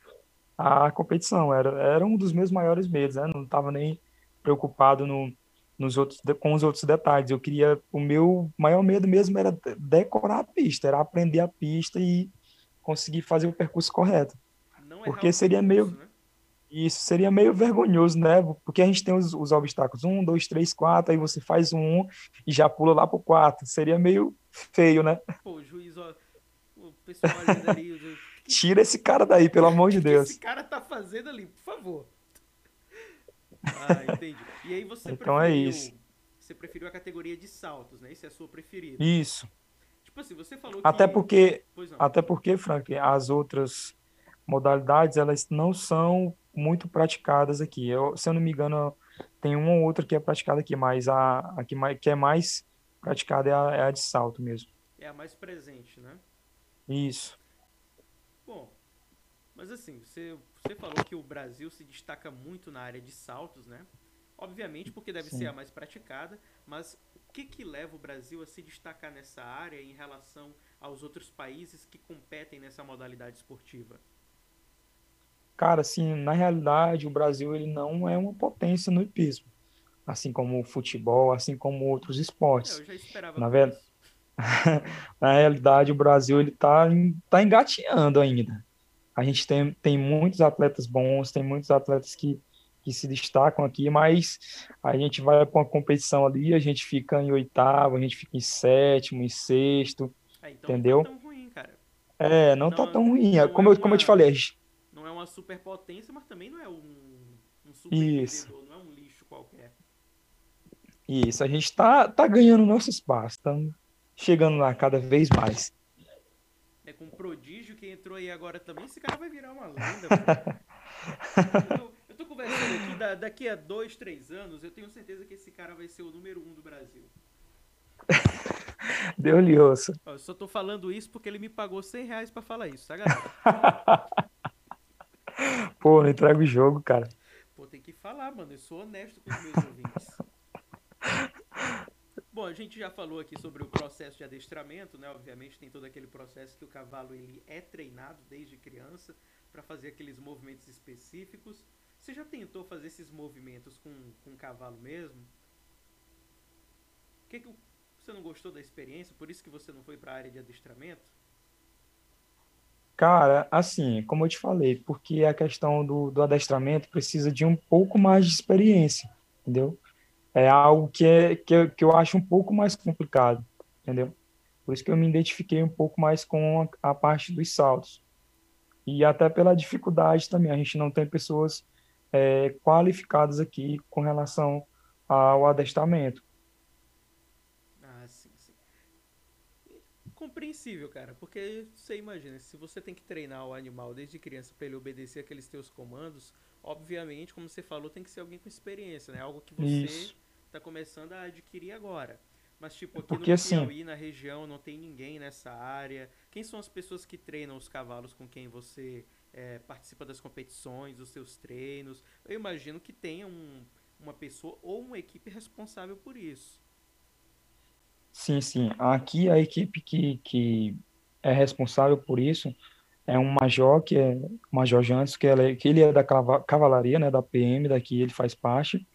a competição, era, era um dos meus maiores medos, né? Não estava nem preocupado no, nos outros, com os outros detalhes. Eu queria, o meu maior medo mesmo era decorar a pista, era aprender a pista e conseguir fazer o percurso correto. Porque seria meio né? Isso seria meio vergonhoso, né? Porque a gente tem os, os obstáculos um, dois, três, quatro, aí você faz um e já pula lá pro quatro. Seria meio feio, né? Pô, juiz, ó, o pessoal ali, Tira esse cara daí, pelo amor de Deus. O que esse cara tá fazendo ali, por favor. Ah, entendi. E aí você então é preferiu, é isso. Você preferiu a categoria de saltos, né? Isso é a sua preferida. Isso. Tipo assim, você falou até que... Porque, até porque, Frank, as outras modalidades, elas não são muito praticadas aqui. Eu, se eu não me engano, tem uma ou outra que é praticada aqui, mas a, a que, mais, que é mais praticada é a, é a de salto mesmo. É a mais presente, né? Isso. Bom, mas assim, você, você falou que o Brasil se destaca muito na área de saltos, né? Obviamente porque deve Sim. ser a mais praticada, mas o que, que leva o Brasil a se destacar nessa área em relação aos outros países que competem nessa modalidade esportiva? Cara, assim, na realidade, o Brasil ele não é uma potência no hipismo assim como o futebol, assim como outros esportes. É, eu já esperava. Na, ver... na realidade, o Brasil ele está tá engateando ainda. A gente tem, tem muitos atletas bons, tem muitos atletas que, que se destacam aqui, mas a gente vai para uma competição ali, a gente fica em oitavo, a gente fica em sétimo, em sexto, é, então entendeu? Não tá tão ruim, cara. É, não, tá não tá tão ruim. É como, eu, como eu te falei. Gente... Uma superpotência, mas também não é um, um super Isso. não é um lixo qualquer. Isso, a gente tá, tá ganhando nosso espaço, estamos chegando lá cada vez mais. É com o prodígio que entrou aí agora também, esse cara vai virar uma lenda. eu, tô, eu tô conversando aqui, da, daqui a dois, três anos, eu tenho certeza que esse cara vai ser o número um do Brasil. Deu-lhe osso. Eu só tô falando isso porque ele me pagou 100 reais pra falar isso, tá, galera? Pô, não entrega o jogo, cara. Pô, tem que falar, mano. Eu sou honesto com os meus ouvintes. Bom, a gente já falou aqui sobre o processo de adestramento, né? Obviamente tem todo aquele processo que o cavalo ele é treinado desde criança para fazer aqueles movimentos específicos. Você já tentou fazer esses movimentos com, com o cavalo mesmo? O que, que você não gostou da experiência? Por isso que você não foi para a área de adestramento? Cara, assim, como eu te falei, porque a questão do, do adestramento precisa de um pouco mais de experiência, entendeu? é algo que, é, que, eu, que eu acho um pouco mais complicado, entendeu? Por isso que eu me identifiquei um pouco mais com a, a parte dos saltos. E até pela dificuldade também, a gente não tem pessoas é, qualificadas aqui com relação ao adestramento. Ah, sim, sim. Compreensível, cara, porque você imagina, se você tem que treinar o animal desde criança para ele obedecer aqueles teus comandos, obviamente, como você falou, tem que ser alguém com experiência, né? Algo que você está começando a adquirir agora. Mas, tipo, aqui Porque, no assim, Piauí, assim, na região, não tem ninguém nessa área. Quem são as pessoas que treinam os cavalos com quem você é, participa das competições, dos seus treinos? Eu imagino que tenha um, uma pessoa ou uma equipe responsável por isso. Sim, sim. Aqui a equipe que, que é responsável por isso é um major, que é o Major Jantes, que, é, que ele é da cavalaria, né, da PM, daqui ele faz parte.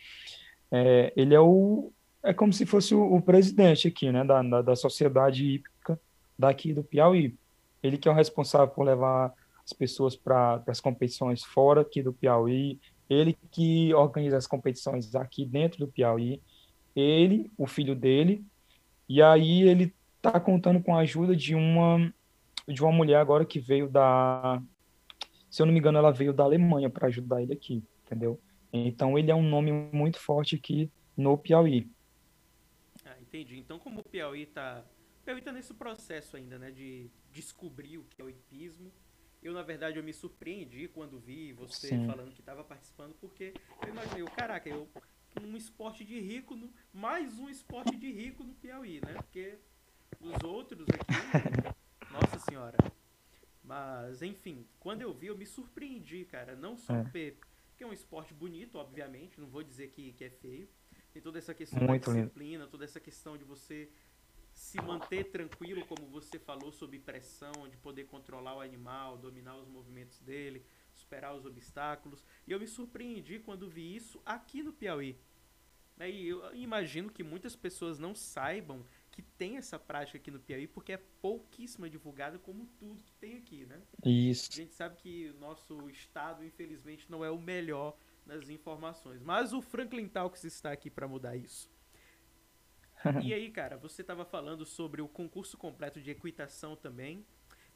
É, ele é o é como se fosse o, o presidente aqui, né, da, da, da, sociedade hípica daqui do Piauí. Ele que é o responsável por levar as pessoas para as competições fora aqui do Piauí, ele que organiza as competições aqui dentro do Piauí, ele, o filho dele, e aí ele está contando com a ajuda de uma de uma mulher agora que veio da, se eu não me engano, ela veio da Alemanha para ajudar ele aqui, entendeu? Então ele é um nome muito forte aqui no Piauí. Ah, entendi. Então como o Piauí está o Piauí tá nesse processo ainda, né, de descobrir o que é o hipismo. Eu, na verdade, eu me surpreendi quando vi você Sim. falando que estava participando, porque eu imaginei, caraca, eu um esporte de rico, no, mais um esporte de rico no Piauí, né? Porque os outros aqui, nossa senhora. Mas, enfim, quando eu vi, eu me surpreendi, cara. Não só é que é um esporte bonito, obviamente, não vou dizer que, que é feio. Tem toda essa questão Muito da disciplina, lindo. toda essa questão de você se manter tranquilo, como você falou, sob pressão, de poder controlar o animal, dominar os movimentos dele, superar os obstáculos. E eu me surpreendi quando vi isso aqui no Piauí. E eu imagino que muitas pessoas não saibam que tem essa prática aqui no Piauí, porque é pouquíssima divulgada, como tudo que tem aqui, né? Isso. A gente sabe que o nosso estado, infelizmente, não é o melhor nas informações. Mas o Franklin Talks está aqui para mudar isso. e aí, cara, você estava falando sobre o concurso completo de equitação também.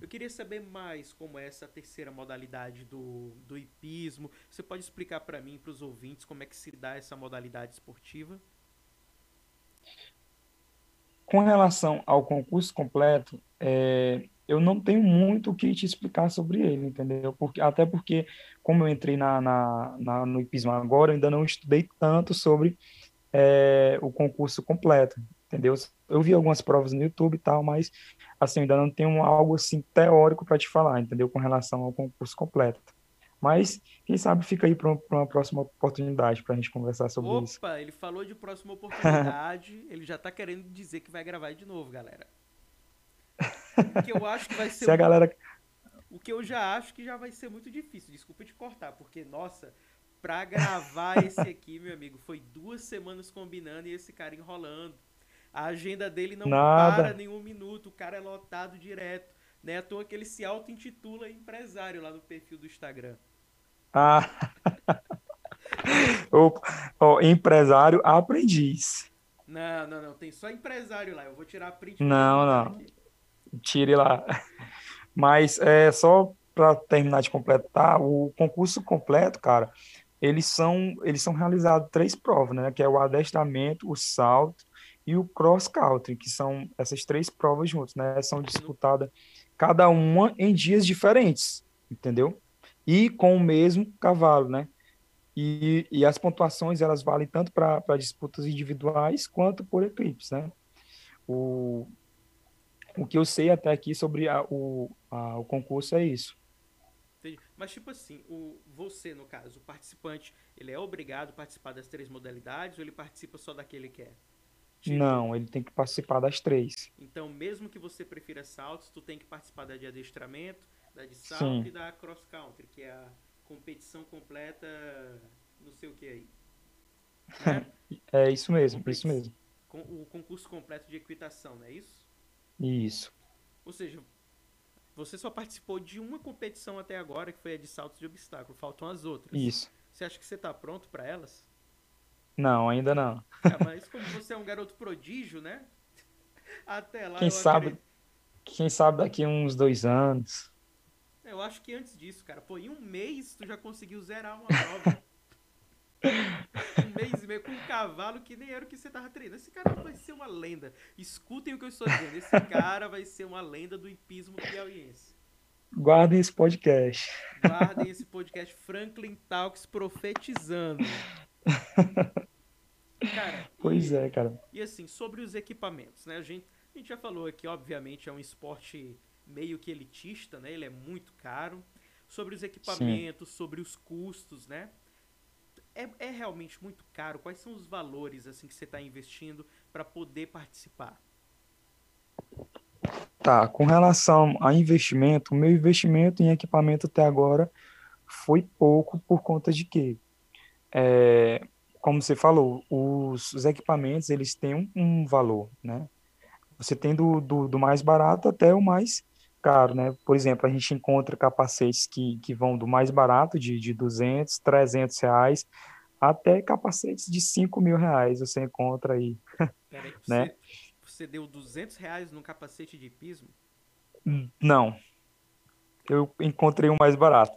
Eu queria saber mais como é essa terceira modalidade do, do hipismo. Você pode explicar para mim, para os ouvintes, como é que se dá essa modalidade esportiva? Com relação ao concurso completo, é, eu não tenho muito o que te explicar sobre ele, entendeu? Porque, até porque, como eu entrei na, na, na no IPISM agora, eu ainda não estudei tanto sobre é, o concurso completo, entendeu? Eu vi algumas provas no YouTube e tal, mas, assim, ainda não tenho algo, assim, teórico para te falar, entendeu? Com relação ao concurso completo. Mas, quem sabe fica aí para uma próxima oportunidade para a gente conversar sobre Opa, isso. Opa, ele falou de próxima oportunidade, ele já está querendo dizer que vai gravar de novo, galera. O que eu acho que vai ser. Se a galera... O que eu já acho que já vai ser muito difícil, desculpa te cortar, porque, nossa, para gravar esse aqui, meu amigo, foi duas semanas combinando e esse cara enrolando. A agenda dele não Nada. para nenhum minuto, o cara é lotado direto. Né? À toa que ele se auto-intitula empresário lá no perfil do Instagram. Ah. o, empresário aprendiz. Não, não, não. Tem só empresário lá. Eu vou tirar a print. Não, não. Aqui. Tire lá. Mas é só para terminar de completar, o concurso completo, cara, eles são eles são realizados três provas, né? Que é o adestramento, o salto e o cross country, que são essas três provas juntas, né? São disputadas cada uma em dias diferentes, entendeu? e com o mesmo cavalo, né? E, e as pontuações elas valem tanto para disputas individuais quanto por eclipse, né? O, o que eu sei até aqui sobre a, o, a, o concurso é isso. Entendi. Mas tipo assim, o, você, no caso, o participante, ele é obrigado a participar das três modalidades ou ele participa só daquele que quer? Tipo, Não, ele tem que participar das três. então, mesmo que você prefira saltos, tu tem que participar da de adestramento, da de salto Sim. e da cross country, que é a competição completa, não sei o que aí. Né? É isso mesmo, Competi- isso mesmo. O concurso completo de equitação, não é isso? Isso. Ou seja, você só participou de uma competição até agora, que foi a de saltos de obstáculo. Faltam as outras. Isso. Você acha que você tá pronto pra elas? Não, ainda não. Ah, mas como você é um garoto prodígio, né? Até lá Quem sabe, acredito- quem sabe daqui uns dois anos. Eu acho que antes disso, cara. Pô, em um mês tu já conseguiu zerar uma prova. um mês e meio com um cavalo que nem era o que você tava treinando. Esse cara vai ser uma lenda. Escutem o que eu estou dizendo. Esse cara vai ser uma lenda do hipismo piauiense. Guardem esse podcast. Guardem esse podcast Franklin Talks profetizando. Cara, Pois e, é, cara. e assim, sobre os equipamentos, né? A gente, a gente já falou aqui, obviamente, é um esporte meio que elitista, né? Ele é muito caro. Sobre os equipamentos, sobre os custos, né? É, é realmente muito caro? Quais são os valores assim que você está investindo para poder participar? Tá, com relação a investimento, o meu investimento em equipamento até agora foi pouco por conta de que, é, como você falou, os, os equipamentos eles têm um, um valor, né? Você tem do, do, do mais barato até o mais caro, né? Por exemplo, a gente encontra capacetes que, que vão do mais barato, de, de 200, 300 reais, até capacetes de 5 mil reais você encontra aí. Pera aí, Né? você, você deu 200 reais num capacete de hipismo? Não, eu encontrei um mais barato.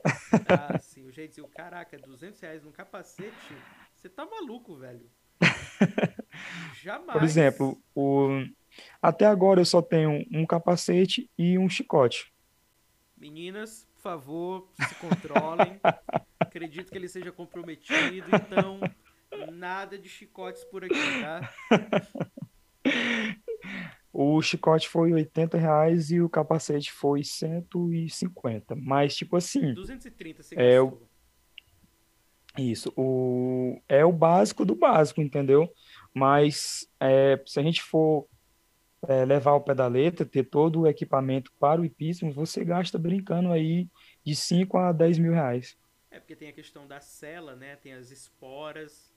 Ah, sim. Ia dizer, o caraca, 200 reais num capacete? Você tá maluco, velho. Jamais. Por exemplo, o... até agora eu só tenho um capacete e um chicote. Meninas, por favor, se controlem. Acredito que ele seja comprometido, então nada de chicotes por aqui, tá? O chicote foi 80 reais e o capacete foi 150. Mas, tipo assim, 230 você É, gastou. Isso, o... é o básico do básico, entendeu? Mas é, se a gente for é, levar o pedaleta, ter todo o equipamento para o hipismo, você gasta brincando aí de 5 a 10 mil reais. É porque tem a questão da cela, né? Tem as esporas.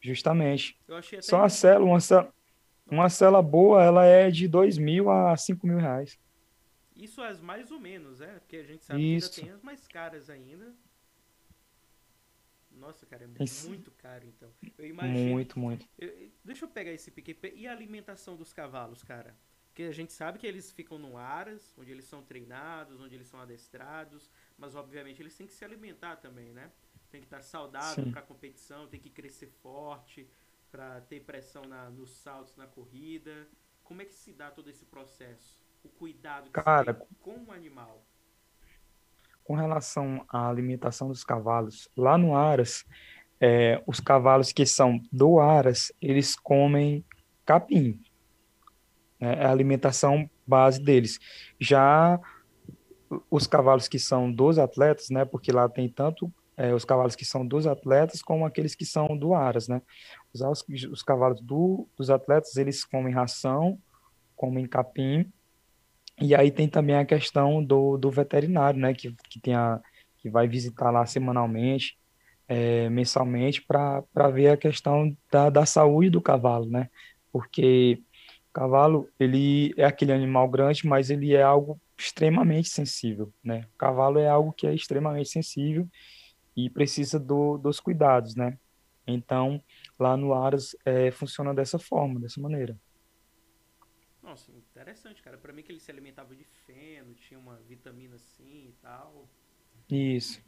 Justamente. Só a cela, uma cela, uma cela boa, ela é de 2 mil a 5 mil reais. Isso as mais ou menos, né? Porque a gente sabe Isso. que ainda tem as mais caras ainda. Nossa, cara, é Isso. muito caro, então. Eu imagino. Muito, muito. Eu- deixa eu pegar esse PQP. E a alimentação dos cavalos, cara? Porque a gente sabe que eles ficam no aras, onde eles são treinados, onde eles são adestrados, mas obviamente eles têm que se alimentar também, né? Tem que estar saudável para competição, tem que crescer forte para ter pressão na, nos saltos na corrida. Como é que se dá todo esse processo? O cuidado que Cara, se tem com o animal. Com relação à alimentação dos cavalos, lá no Aras, é, os cavalos que são do Aras, eles comem capim. né? É a alimentação base deles. Já os cavalos que são dos atletas, né? Porque lá tem tanto é, os cavalos que são dos atletas como aqueles que são do Aras, né? Os, os, os cavalos do, dos atletas, eles comem ração, comem capim, e aí tem também a questão do, do veterinário, né, que, que, tem a, que vai visitar lá semanalmente, é, mensalmente, para ver a questão da, da saúde do cavalo, né? Porque o cavalo, ele é aquele animal grande, mas ele é algo extremamente sensível, né? O cavalo é algo que é extremamente sensível e precisa do, dos cuidados, né? Então, lá no Aras, é, funciona dessa forma, dessa maneira. Nossa, interessante, cara. Pra mim que ele se alimentava de feno, tinha uma vitamina assim e tal. Isso.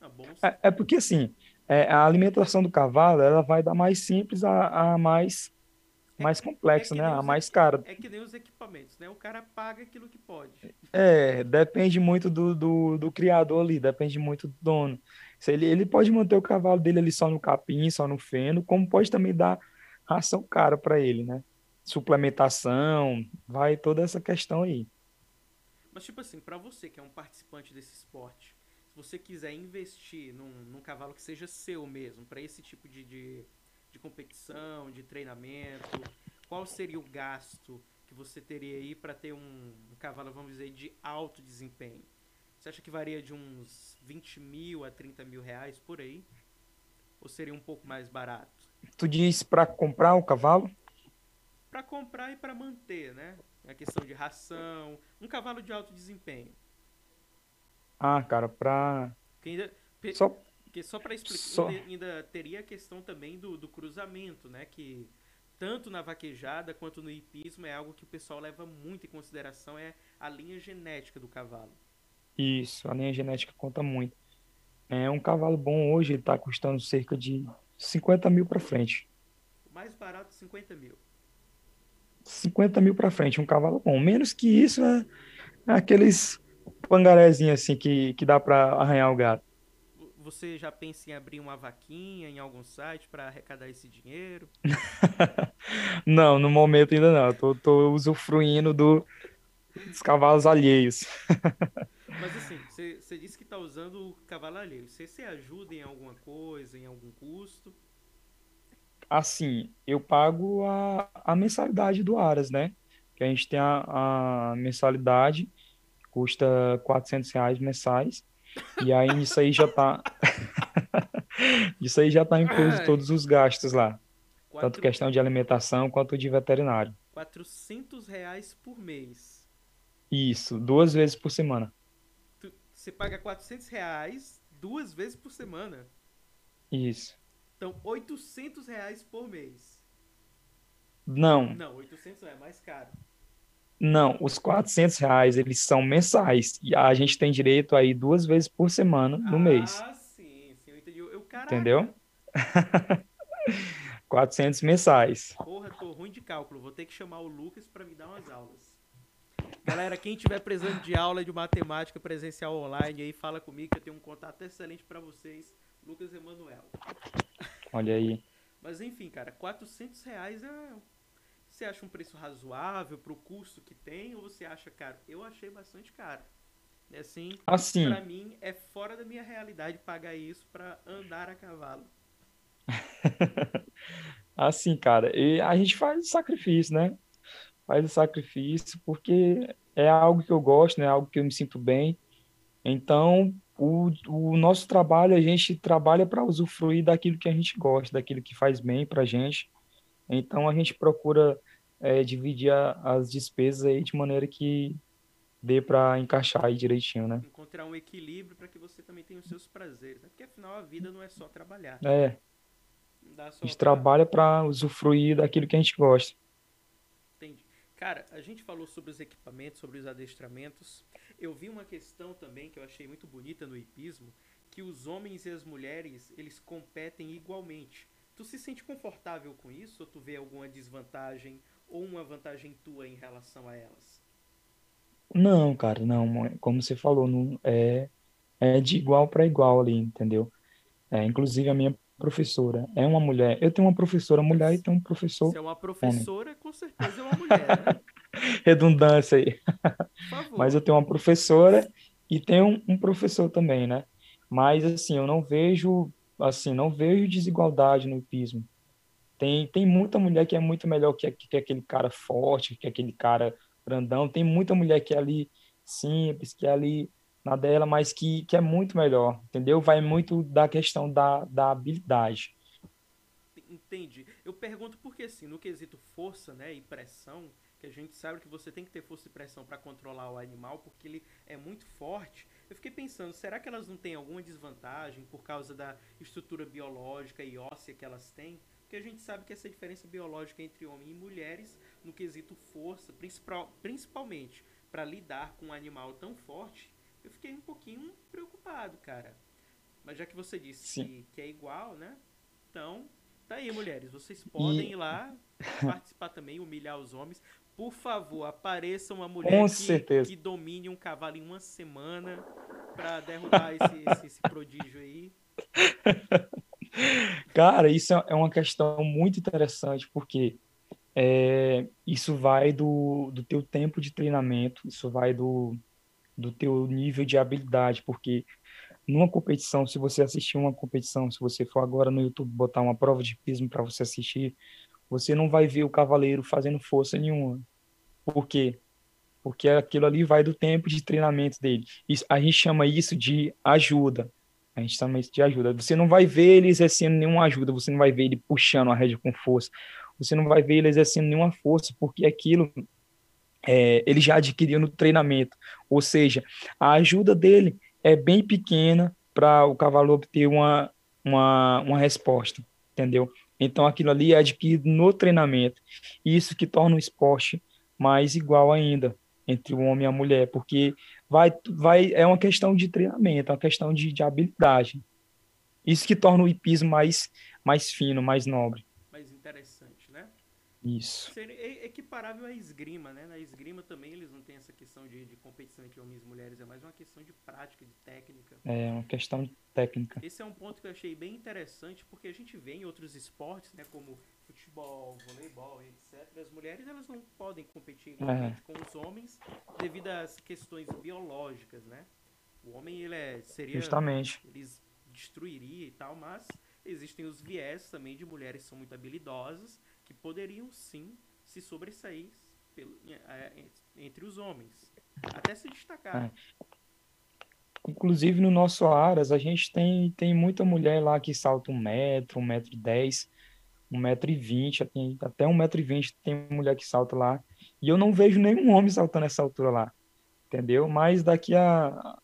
Ah, bom É, é porque assim, é, a alimentação do cavalo ela vai da mais simples a, a mais mais complexa, é né? A mais cara. É que nem os equipamentos, né? O cara paga aquilo que pode. É, depende muito do, do, do criador ali, depende muito do dono. Se ele, ele pode manter o cavalo dele ali só no capim, só no feno, como pode também dar ração cara para ele, né? Suplementação, vai toda essa questão aí. Mas, tipo assim, pra você que é um participante desse esporte, se você quiser investir num, num cavalo que seja seu mesmo, pra esse tipo de, de, de competição, de treinamento? Qual seria o gasto que você teria aí para ter um, um, cavalo, vamos dizer, de alto desempenho? Você acha que varia de uns 20 mil a 30 mil reais por aí? Ou seria um pouco mais barato? Tu diz para comprar o cavalo? Para comprar e para manter, né? A questão de ração, um cavalo de alto desempenho. Ah, cara, pra. ainda, só porque só para explicar, só... ainda, ainda, teria a questão também do, do cruzamento, né? Que tanto na vaquejada quanto no hipismo é algo que o pessoal leva muito em consideração, é a linha genética do cavalo. Isso, a linha genética conta muito. É um cavalo bom hoje, ele tá custando cerca de 50 mil para frente. O mais barato, 50 mil. 50 mil para frente, um cavalo bom. Menos que isso é, é aqueles pangarézinhos assim que, que dá para arranhar o gato. Você já pensa em abrir uma vaquinha em algum site para arrecadar esse dinheiro? não, no momento ainda não. Tô, tô usufruindo do, dos cavalos alheios. Mas assim, você disse que está usando o cavalo alheio. Você se ajuda em alguma coisa, em algum custo? Assim, eu pago a, a mensalidade do Aras, né? Que a gente tem a, a mensalidade, custa 400 reais mensais. E aí isso aí já tá. isso aí já tá incluso todos os gastos lá. Quatro... Tanto questão de alimentação quanto de veterinário. 400 reais por mês. Isso, duas vezes por semana. Tu, você paga 400 reais duas vezes por semana? Isso. Então, 800 reais por mês. Não. Não, 800 é mais caro. Não, os 400 reais, eles são mensais. E a gente tem direito aí duas vezes por semana no ah, mês. Ah, sim, sim, eu entendi. Eu, Entendeu? 400 mensais. Porra, tô ruim de cálculo. Vou ter que chamar o Lucas para me dar umas aulas. Galera, quem tiver precisando de aula de matemática presencial online aí, fala comigo que eu tenho um contato excelente para vocês. Lucas Emanuel. Olha aí. Mas enfim, cara, 400 reais é você acha um preço razoável para o custo que tem ou você acha caro? Eu achei bastante caro. É assim, assim. para mim é fora da minha realidade pagar isso para andar a cavalo. assim, cara, e a gente faz o sacrifício, né? Faz o sacrifício porque é algo que eu gosto, né? Algo que eu me sinto bem. Então, o, o nosso trabalho, a gente trabalha para usufruir daquilo que a gente gosta, daquilo que faz bem para a gente. Então a gente procura é, dividir a, as despesas aí de maneira que dê para encaixar aí direitinho, né? Encontrar um equilíbrio para que você também tenha os seus prazeres, né? porque afinal a vida não é só trabalhar. É. a gente pra... trabalha para usufruir daquilo que a gente gosta. Cara, a gente falou sobre os equipamentos, sobre os adestramentos. Eu vi uma questão também que eu achei muito bonita no hipismo, que os homens e as mulheres, eles competem igualmente. Tu se sente confortável com isso ou tu vê alguma desvantagem ou uma vantagem tua em relação a elas? Não, cara, não. Como você falou, não é, é de igual para igual ali, entendeu? É, inclusive a minha professora é uma mulher. Eu tenho uma professora mulher e tenho um professor. Se é uma professora, homem. com certeza é uma mulher, né? Redundância aí. Mas eu tenho uma professora e tenho um, professor também, né? Mas assim, eu não vejo assim, não vejo desigualdade no hipismo. Tem, tem muita mulher que é muito melhor que, que aquele cara forte, que aquele cara grandão. Tem muita mulher que é ali simples, que é ali na dela, mas que, que é muito melhor, entendeu? Vai muito da questão da, da habilidade. Entendi. Eu pergunto porque, assim, no quesito força né, e pressão, que a gente sabe que você tem que ter força e pressão para controlar o animal, porque ele é muito forte. Eu fiquei pensando, será que elas não têm alguma desvantagem por causa da estrutura biológica e óssea que elas têm? Porque a gente sabe que essa diferença biológica entre homens e mulheres, no quesito força, principal, principalmente para lidar com um animal tão forte, eu fiquei um pouquinho preocupado, cara. Mas já que você disse que, que, é igual, né? Então, tá aí, mulheres. Vocês podem e... ir lá participar também, humilhar os homens. Por favor, apareça uma mulher que, que, domine um cavalo em uma semana para derrubar esse, esse, esse, prodígio aí. Cara, isso é uma questão muito interessante, porque é, isso vai do, do teu tempo de treinamento, isso vai do, do teu nível de habilidade, porque numa competição, se você assistir uma competição, se você for agora no YouTube botar uma prova de pismo para você assistir, você não vai ver o cavaleiro fazendo força nenhuma. Por quê? Porque aquilo ali vai do tempo de treinamento dele. Isso, a gente chama isso de ajuda. A gente chama isso de ajuda. Você não vai ver ele exercendo nenhuma ajuda, você não vai ver ele puxando a rédea com força, você não vai ver ele exercendo nenhuma força, porque aquilo é, ele já adquiriu no treinamento. Ou seja, a ajuda dele é bem pequena para o cavalo obter uma, uma, uma resposta, entendeu? Então aquilo ali é adquirido no treinamento. Isso que torna o esporte mais igual ainda entre o homem e a mulher, porque vai, vai é uma questão de treinamento, é uma questão de, de habilidade. Isso que torna o hipismo mais, mais fino, mais nobre. Isso. Seria equiparável à esgrima, né? Na esgrima também eles não têm essa questão de, de competição entre homens e mulheres, é mais uma questão de prática, de técnica. É, uma questão de técnica. Esse é um ponto que eu achei bem interessante, porque a gente vê em outros esportes, né, como futebol, voleibol, etc., as mulheres elas não podem competir é. com os homens devido às questões biológicas, né? O homem ele é, seria justamente eles destruiria e tal, mas existem os viés também de mulheres que são muito habilidosas que poderiam sim se sobressair pelo, é, entre os homens, até se destacar. É. Inclusive no nosso Aras, a gente tem, tem muita mulher lá que salta um metro, um metro e dez, um metro e vinte, até um metro e vinte tem mulher que salta lá. E eu não vejo nenhum homem saltando essa altura lá, entendeu? Mas daqui a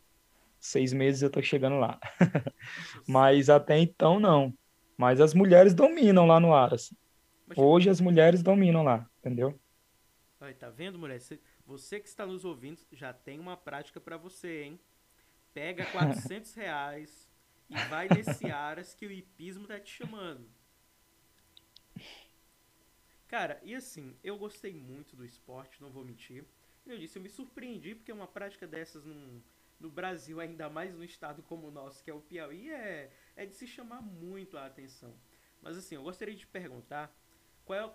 seis meses eu tô chegando lá. Mas até então não. Mas as mulheres dominam lá no Aras. Hoje as mulheres dominam lá, entendeu? Aí, tá vendo, mulher? Você que está nos ouvindo já tem uma prática para você, hein? Pega 400 reais e vai nesse Aras que o hipismo tá te chamando. Cara, e assim, eu gostei muito do esporte, não vou mentir. Eu disse, eu me surpreendi porque uma prática dessas num, no Brasil, ainda mais no estado como o nosso, que é o Piauí, é, é de se chamar muito a atenção. Mas assim, eu gostaria de perguntar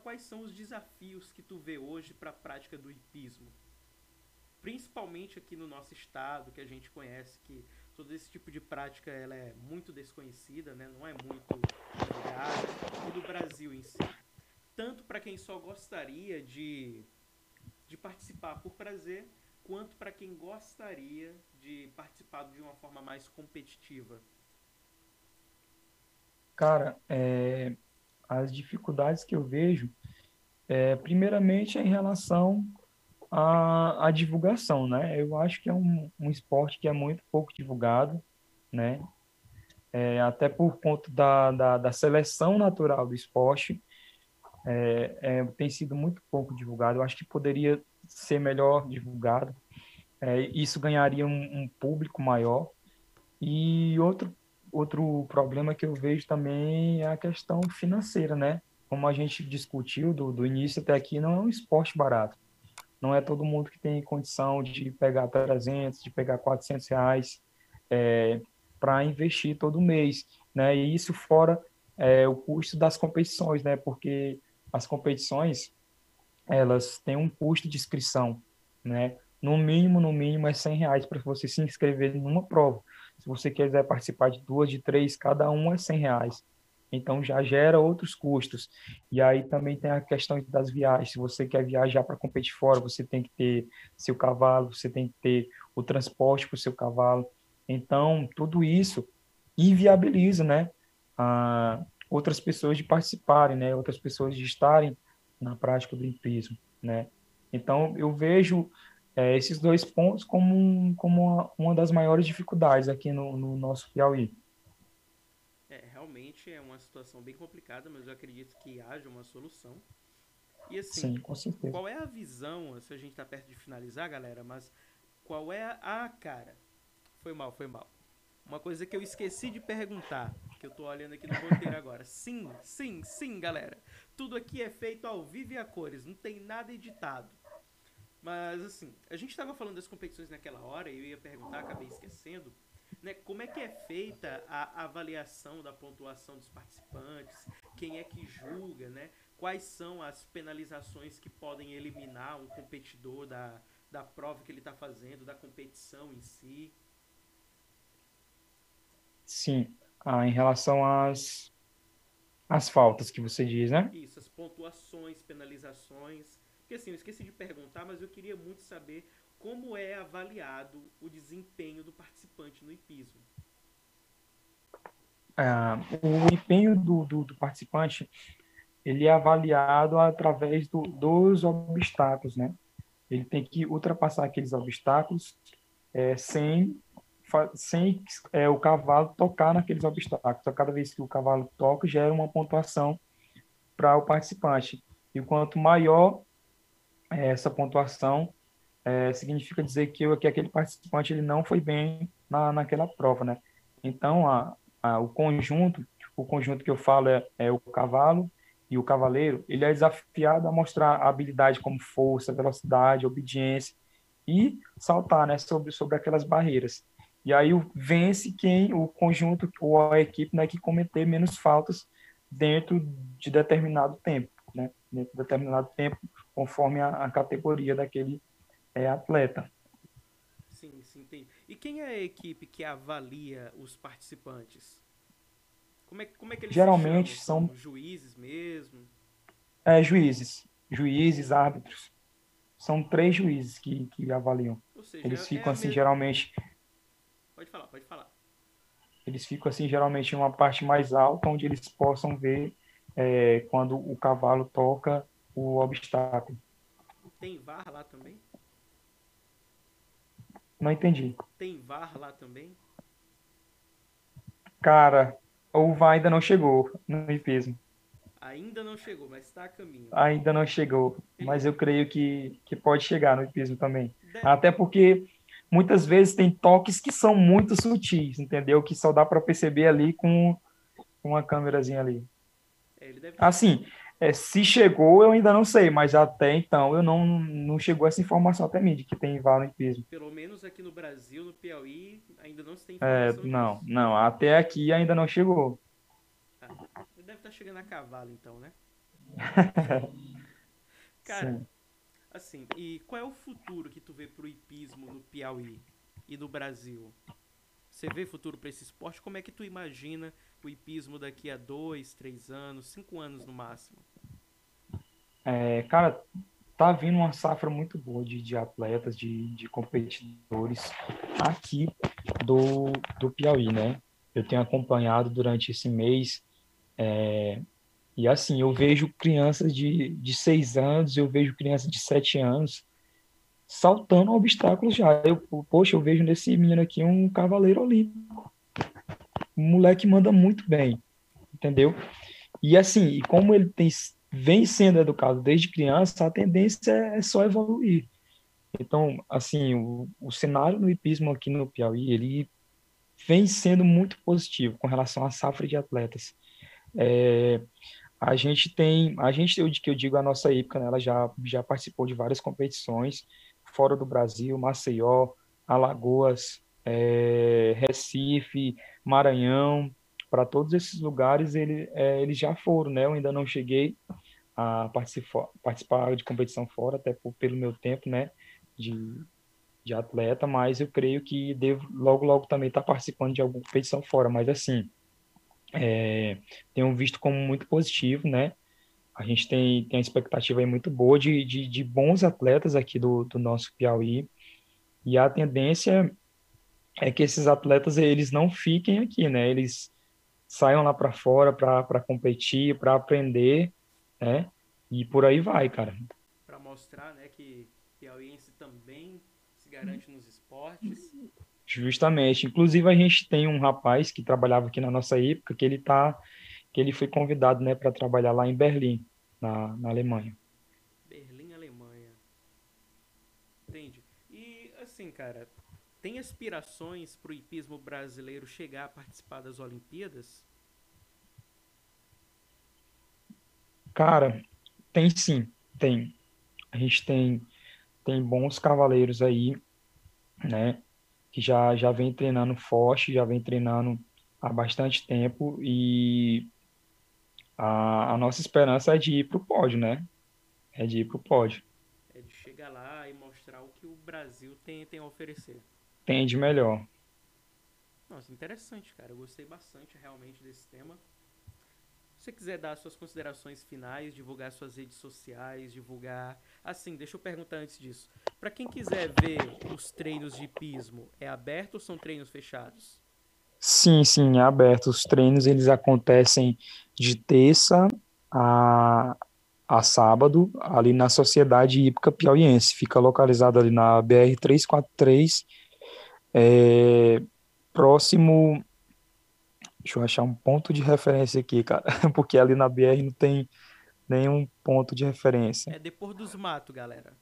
quais são os desafios que tu vê hoje para a prática do hipismo? Principalmente aqui no nosso estado, que a gente conhece que todo esse tipo de prática ela é muito desconhecida, né? não é muito divulgada, e do Brasil em si tanto para quem só gostaria de, de participar por prazer, quanto para quem gostaria de participar de uma forma mais competitiva? Cara, é, as dificuldades que eu vejo, é, primeiramente, em relação à, à, divulgação, né? Eu acho que é um, um esporte que é muito pouco divulgado, né? É, até por conta da, da, da seleção natural do esporte, é, é, tem sido muito pouco divulgado. Eu acho que poderia ser melhor divulgado. É, isso ganharia um, um, público maior. E outro, outro problema que eu vejo também é a questão financeira, né? Como a gente discutiu do, do início até aqui, não é um esporte barato. Não é todo mundo que tem condição de pegar 300, de pegar 400 reais é, para investir todo mês, né? E isso fora é, o custo das competições, né? Porque as competições elas têm um custo de inscrição, né? No mínimo, no mínimo é 100 reais para você se inscrever numa prova. Se você quiser participar de duas, de três, cada um é 100 reais. Então já gera outros custos. E aí também tem a questão das viagens. Se você quer viajar para competir fora, você tem que ter seu cavalo, você tem que ter o transporte para o seu cavalo. Então tudo isso inviabiliza, né? Ah, outras pessoas de participarem, né? Outras pessoas de estarem na prática do empirismo, né? Então, eu vejo é, esses dois pontos como, um, como uma, uma, das maiores dificuldades aqui no, no nosso Piauí. É, realmente é uma situação bem complicada, mas eu acredito que haja uma solução. E assim, Sim, com certeza. qual é a visão, se a gente está perto de finalizar, galera, mas qual é a... Ah, cara, foi mal, foi mal. Uma coisa que eu esqueci de perguntar, que eu tô olhando aqui no roteiro agora. Sim, sim, sim, galera. Tudo aqui é feito ao vivo e a cores, não tem nada editado. Mas assim, a gente estava falando das competições naquela hora e eu ia perguntar, acabei esquecendo. Né, como é que é feita a avaliação da pontuação dos participantes? Quem é que julga, né? Quais são as penalizações que podem eliminar um competidor da, da prova que ele está fazendo, da competição em si? Sim, ah, em relação às, às faltas que você diz, né? Isso, as pontuações, penalizações. Porque assim, eu esqueci de perguntar, mas eu queria muito saber como é avaliado o desempenho do participante no hipismo. Ah, o empenho do, do, do, participante ele é avaliado através do, dos obstáculos, né? Ele tem que ultrapassar aqueles obstáculos é, sem sem é, o cavalo tocar naqueles obstáculos. Então, cada vez que o cavalo toca, gera uma pontuação para o participante. E quanto maior é, essa pontuação, é, significa dizer que, que aquele participante ele não foi bem na, naquela prova, né? Então, a, a, o conjunto, o conjunto que eu falo é, é o cavalo e o cavaleiro, ele é desafiado a mostrar habilidade como força, velocidade, obediência e saltar, né, sobre sobre aquelas barreiras. E aí vence quem o conjunto ou a equipe né, que cometer menos faltas dentro de determinado tempo, né? Dentro de determinado tempo, conforme a, a categoria daquele é, atleta. Sim, sim, entendi. E quem é a equipe que avalia os participantes? Como é, como é que eles Geralmente são... são juízes mesmo? É, juízes. Juízes, árbitros. São três juízes que, que avaliam. Seja, eles é ficam é assim, mesma... geralmente Pode falar, pode falar. Eles ficam assim geralmente em uma parte mais alta, onde eles possam ver é, quando o cavalo toca o obstáculo. Tem VAR lá também? Não entendi. Tem VAR lá também? Cara, o VAR ainda não chegou no hipismo. Ainda não chegou, mas está a caminho. Ainda não chegou, mas eu creio que, que pode chegar no hipismo também. Deve... Até porque muitas vezes tem toques que são muito sutis, entendeu? Que só dá para perceber ali com uma câmerazinha ali. É. Assim, é, se chegou, eu ainda não sei, mas até então eu não, não chegou essa informação até mim de que tem hipismo. Pelo menos aqui no Brasil, no Piauí, ainda não se tem é, informação. Não, disso. não, até aqui ainda não chegou. Ah, deve estar tá chegando a cavalo então, né? Cara, Sim. Assim, e qual é o futuro que tu vê pro hipismo no Piauí e no Brasil? Você vê futuro para esse esporte? Como é que tu imagina o hipismo daqui a dois, três anos, cinco anos no máximo? É, cara, tá vindo uma safra muito boa de, de atletas, de, de competidores aqui do, do Piauí, né? Eu tenho acompanhado durante esse mês é, e assim, eu vejo crianças de, de seis anos, eu vejo crianças de sete anos saltando obstáculos já. Eu, poxa, eu vejo nesse menino aqui um cavaleiro olímpico. O moleque manda muito bem, entendeu? E assim, e como ele tem, vem sendo educado desde criança, a tendência é só evoluir. Então, assim, o, o cenário no hipismo aqui no Piauí, ele vem sendo muito positivo com relação à safra de atletas. É, a gente tem, a gente, eu, que eu digo a nossa época, né, ela já, já participou de várias competições fora do Brasil, Maceió, Alagoas, é, Recife, Maranhão, para todos esses lugares ele, é, eles já foram, né? Eu ainda não cheguei a participar, de competição fora, até por, pelo meu tempo, né? De, de atleta, mas eu creio que devo logo, logo também estar tá participando de alguma competição fora. Mas assim, é, tenho visto como muito positivo, né? A gente tem, tem uma expectativa aí muito boa de, de, de bons atletas aqui do, do nosso Piauí, e a tendência é que esses atletas eles não fiquem aqui, né? Eles saiam lá para fora para competir, para aprender, né? E por aí vai, cara. Para mostrar, né, que piauiense também se garante nos esportes. Justamente. Inclusive a gente tem um rapaz que trabalhava aqui na nossa época que ele tá que ele foi convidado, né, para trabalhar lá em Berlim, na, na Alemanha. Berlim, Alemanha. Entende? E assim, cara, tem aspirações para o hipismo brasileiro chegar a participar das Olimpíadas? Cara, tem sim, tem. A gente tem tem bons cavaleiros aí, né? que já, já vem treinando forte, já vem treinando há bastante tempo e a, a nossa esperança é de ir para o pódio, né? É de ir para o pódio. É de chegar lá e mostrar o que o Brasil tem, tem a oferecer. Tem de melhor. Nossa, interessante, cara. Eu gostei bastante realmente desse tema. Se você quiser dar suas considerações finais, divulgar suas redes sociais, divulgar. Assim, deixa eu perguntar antes disso. Para quem quiser ver os treinos de pismo, é aberto ou são treinos fechados? Sim, sim, é aberto. Os treinos eles acontecem de terça a, a sábado, ali na Sociedade Hípica Piauiense. Fica localizado ali na BR 343, é, próximo. Deixa eu achar um ponto de referência aqui, cara, porque ali na BR não tem nenhum ponto de referência. É depois dos matos, galera.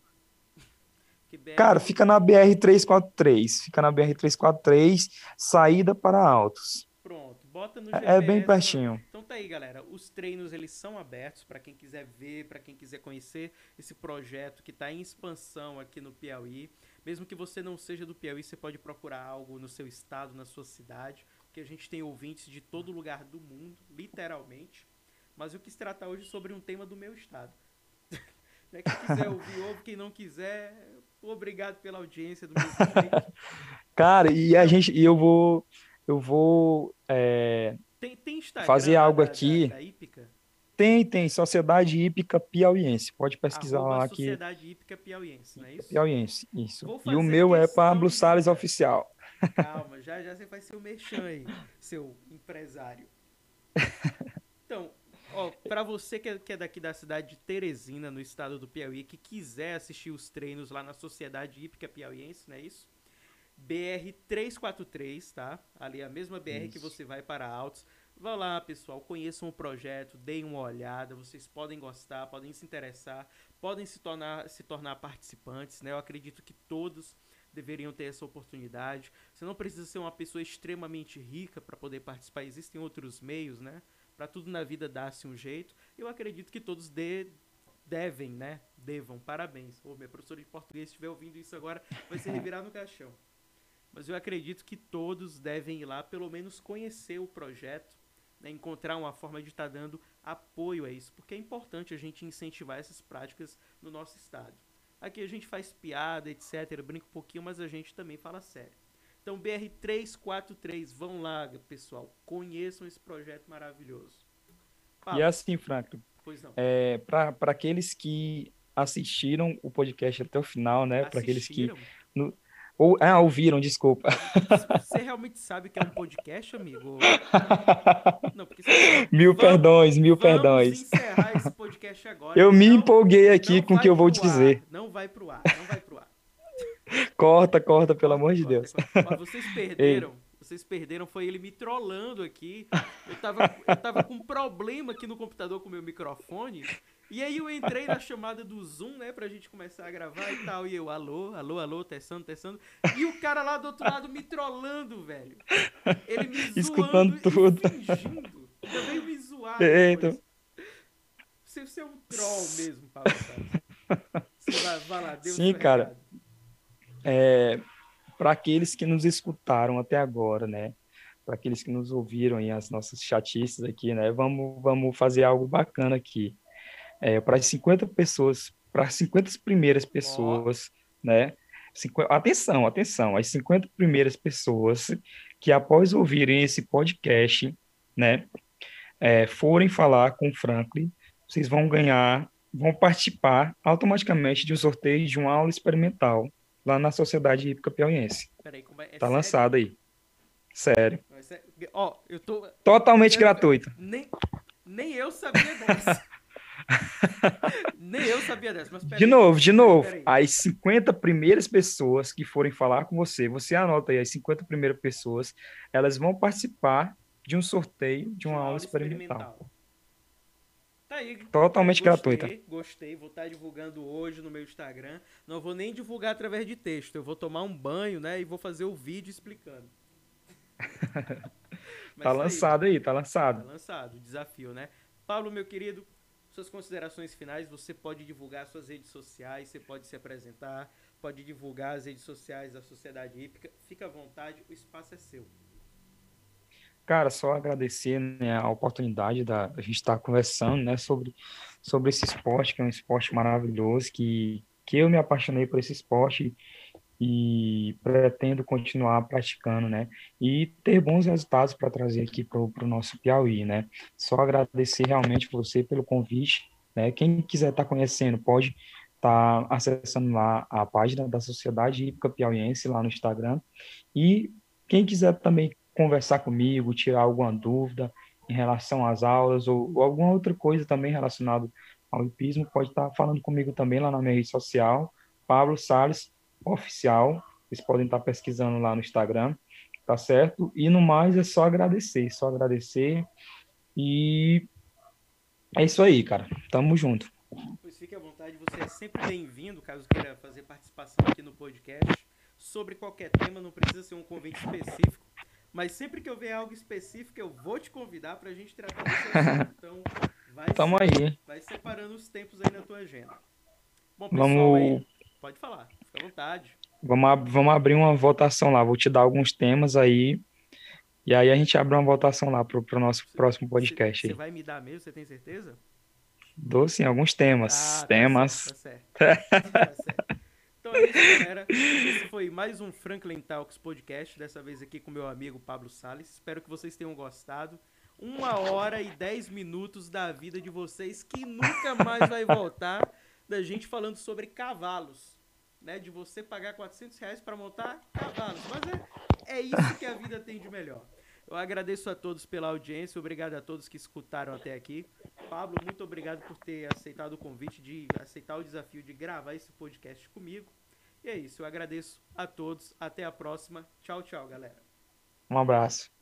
BR... Cara, fica na BR 343, fica na BR 343, saída para Altos. Pronto, bota no GPS. É, é bem pertinho. Então tá aí, galera. Os treinos eles são abertos para quem quiser ver, para quem quiser conhecer esse projeto que está em expansão aqui no Piauí. Mesmo que você não seja do Piauí, você pode procurar algo no seu estado, na sua cidade, porque a gente tem ouvintes de todo lugar do mundo, literalmente. Mas eu quis tratar hoje sobre um tema do meu estado. Né, quem quiser ouvir, ouve. Quem não quiser, obrigado pela audiência do meu Cara, e a gente, e eu vou, eu vou é, tem, tem fazer algo da, aqui. Da, da tem, tem. Sociedade Hípica Piauiense. Pode pesquisar Arroba lá aqui. Sociedade Hípica Piauiense, não é isso? Piauiense, isso. E o meu é Pablo Salles Oficial. Calma, já já você vai ser o merchan aí, seu empresário. Então, ó, pra você que é, que é daqui da cidade de Teresina, no estado do Piauí, que quiser assistir os treinos lá na Sociedade Hípica Piauiense, não é isso? BR 343, tá? Ali é a mesma BR isso. que você vai para Altos. Vá lá, pessoal, conheçam o projeto, deem uma olhada, vocês podem gostar, podem se interessar, podem se tornar, se tornar participantes, né? Eu acredito que todos deveriam ter essa oportunidade. Você não precisa ser uma pessoa extremamente rica para poder participar, existem outros meios, né? Para tudo na vida dar-se um jeito. Eu acredito que todos de, devem, né? Devam. Parabéns. Ô, minha professora de português estiver ouvindo isso agora, vai se revirar no caixão. Mas eu acredito que todos devem ir lá, pelo menos conhecer o projeto, né, encontrar uma forma de estar tá dando apoio a isso, porque é importante a gente incentivar essas práticas no nosso estado. Aqui a gente faz piada, etc, brinca um pouquinho, mas a gente também fala sério. Então, BR343, vão lá, pessoal, conheçam esse projeto maravilhoso. Fala. E assim, Franklin, pois não. É, para aqueles que assistiram o podcast até o final, né? Para aqueles que no, ou, ah, ouviram, desculpa. Você realmente sabe que é um podcast, amigo? Não, porque você... Mil vamos, perdões, mil vamos perdões. encerrar esse podcast agora. Eu me empolguei aqui com o que eu vou te dizer. Não vai pro ar, não vai pro ar. Corta, corta, pelo amor de Deus. Corta. Vocês perderam. Ei. Vocês perderam, foi ele me trollando aqui. Eu tava, eu tava com um problema aqui no computador com o meu microfone. E aí eu entrei na chamada do Zoom, né, pra gente começar a gravar e tal. E eu, alô, alô, alô, testando, testando. E o cara lá do outro lado me trollando, velho. Ele me zoando Escutando tudo. fingindo. Veio me zoar. É, então. Você, você é um troll mesmo, Paulo. Você vai, vai lá, Deus Sim, cara. É, para aqueles que nos escutaram até agora, né? Para aqueles que nos ouviram e as nossas chatices aqui, né? Vamos, vamos fazer algo bacana aqui é, para as 50 pessoas, para as 50 primeiras pessoas, oh. né? atenção, atenção, as 50 primeiras pessoas que após ouvirem esse podcast, né, é, forem falar com o Franklin, vocês vão ganhar, vão participar automaticamente de um sorteio de uma aula experimental lá na Sociedade Hípica Piauiense. Peraí, como é? é tá sério? lançado aí. Sério. Ó, eu tô... Totalmente eu, gratuito. Nem, nem eu sabia dessa. Nem eu sabia dessa, mas De novo, de novo, as 50 primeiras pessoas que forem falar com você, você anota aí, as 50 primeiras pessoas, elas vão participar de um sorteio de uma, aula, aula experimental. experimental. Tá aí. Totalmente gostei, gratuita. Gostei, vou estar tá divulgando hoje no meu Instagram. Não vou nem divulgar através de texto, eu vou tomar um banho, né, e vou fazer o vídeo explicando. tá lançado aí, aí, tá lançado. Tá lançado, desafio, né? Paulo, meu querido, suas considerações finais, você pode divulgar suas redes sociais, você pode se apresentar, pode divulgar as redes sociais da Sociedade Hípica. Fica à vontade, o espaço é seu. Cara, só agradecer né, a oportunidade da a gente estar tá conversando né, sobre, sobre esse esporte, que é um esporte maravilhoso, que, que eu me apaixonei por esse esporte e pretendo continuar praticando, né? E ter bons resultados para trazer aqui para o nosso Piauí, né? Só agradecer realmente você pelo convite, né? Quem quiser estar tá conhecendo, pode estar tá acessando lá a página da Sociedade Hípica Piauiense lá no Instagram. E quem quiser também conversar comigo, tirar alguma dúvida em relação às aulas ou, ou alguma outra coisa também relacionada ao hipismo, pode estar tá falando comigo também lá na minha rede social, Pablo Salles oficial. Vocês podem estar pesquisando lá no Instagram, tá certo? E no mais é só agradecer, só agradecer. E é isso aí, cara. Tamo junto. Pois fique à vontade, você é sempre bem-vindo, caso queira fazer participação aqui no podcast sobre qualquer tema, não precisa ser um convite específico. Mas sempre que eu ver algo específico, eu vou te convidar para a gente tratar desse assunto. Então, vai, Tamo aí. vai separando os tempos aí na tua agenda. Bom, pessoal, Vamos... aí, Pode falar, fica à vontade. Vamos, vamos abrir uma votação lá. Vou te dar alguns temas aí. E aí a gente abre uma votação lá pro, pro nosso próximo podcast. Você, vai me dar mesmo? Você tem certeza? Dou sim, alguns temas. Ah, tá temas. Certo, tá certo. tá certo. Então é isso, galera. Esse foi mais um Franklin Talks podcast. Dessa vez aqui com meu amigo Pablo Sales. Espero que vocês tenham gostado. Uma hora e dez minutos da vida de vocês que nunca mais vai voltar da gente falando sobre cavalos, né? De você pagar 400 reais para montar cavalos. Mas é, é isso que a vida tem de melhor. Eu agradeço a todos pela audiência, obrigado a todos que escutaram até aqui. Pablo, muito obrigado por ter aceitado o convite, de aceitar o desafio de gravar esse podcast comigo. E é isso, eu agradeço a todos. Até a próxima. Tchau, tchau, galera. Um abraço.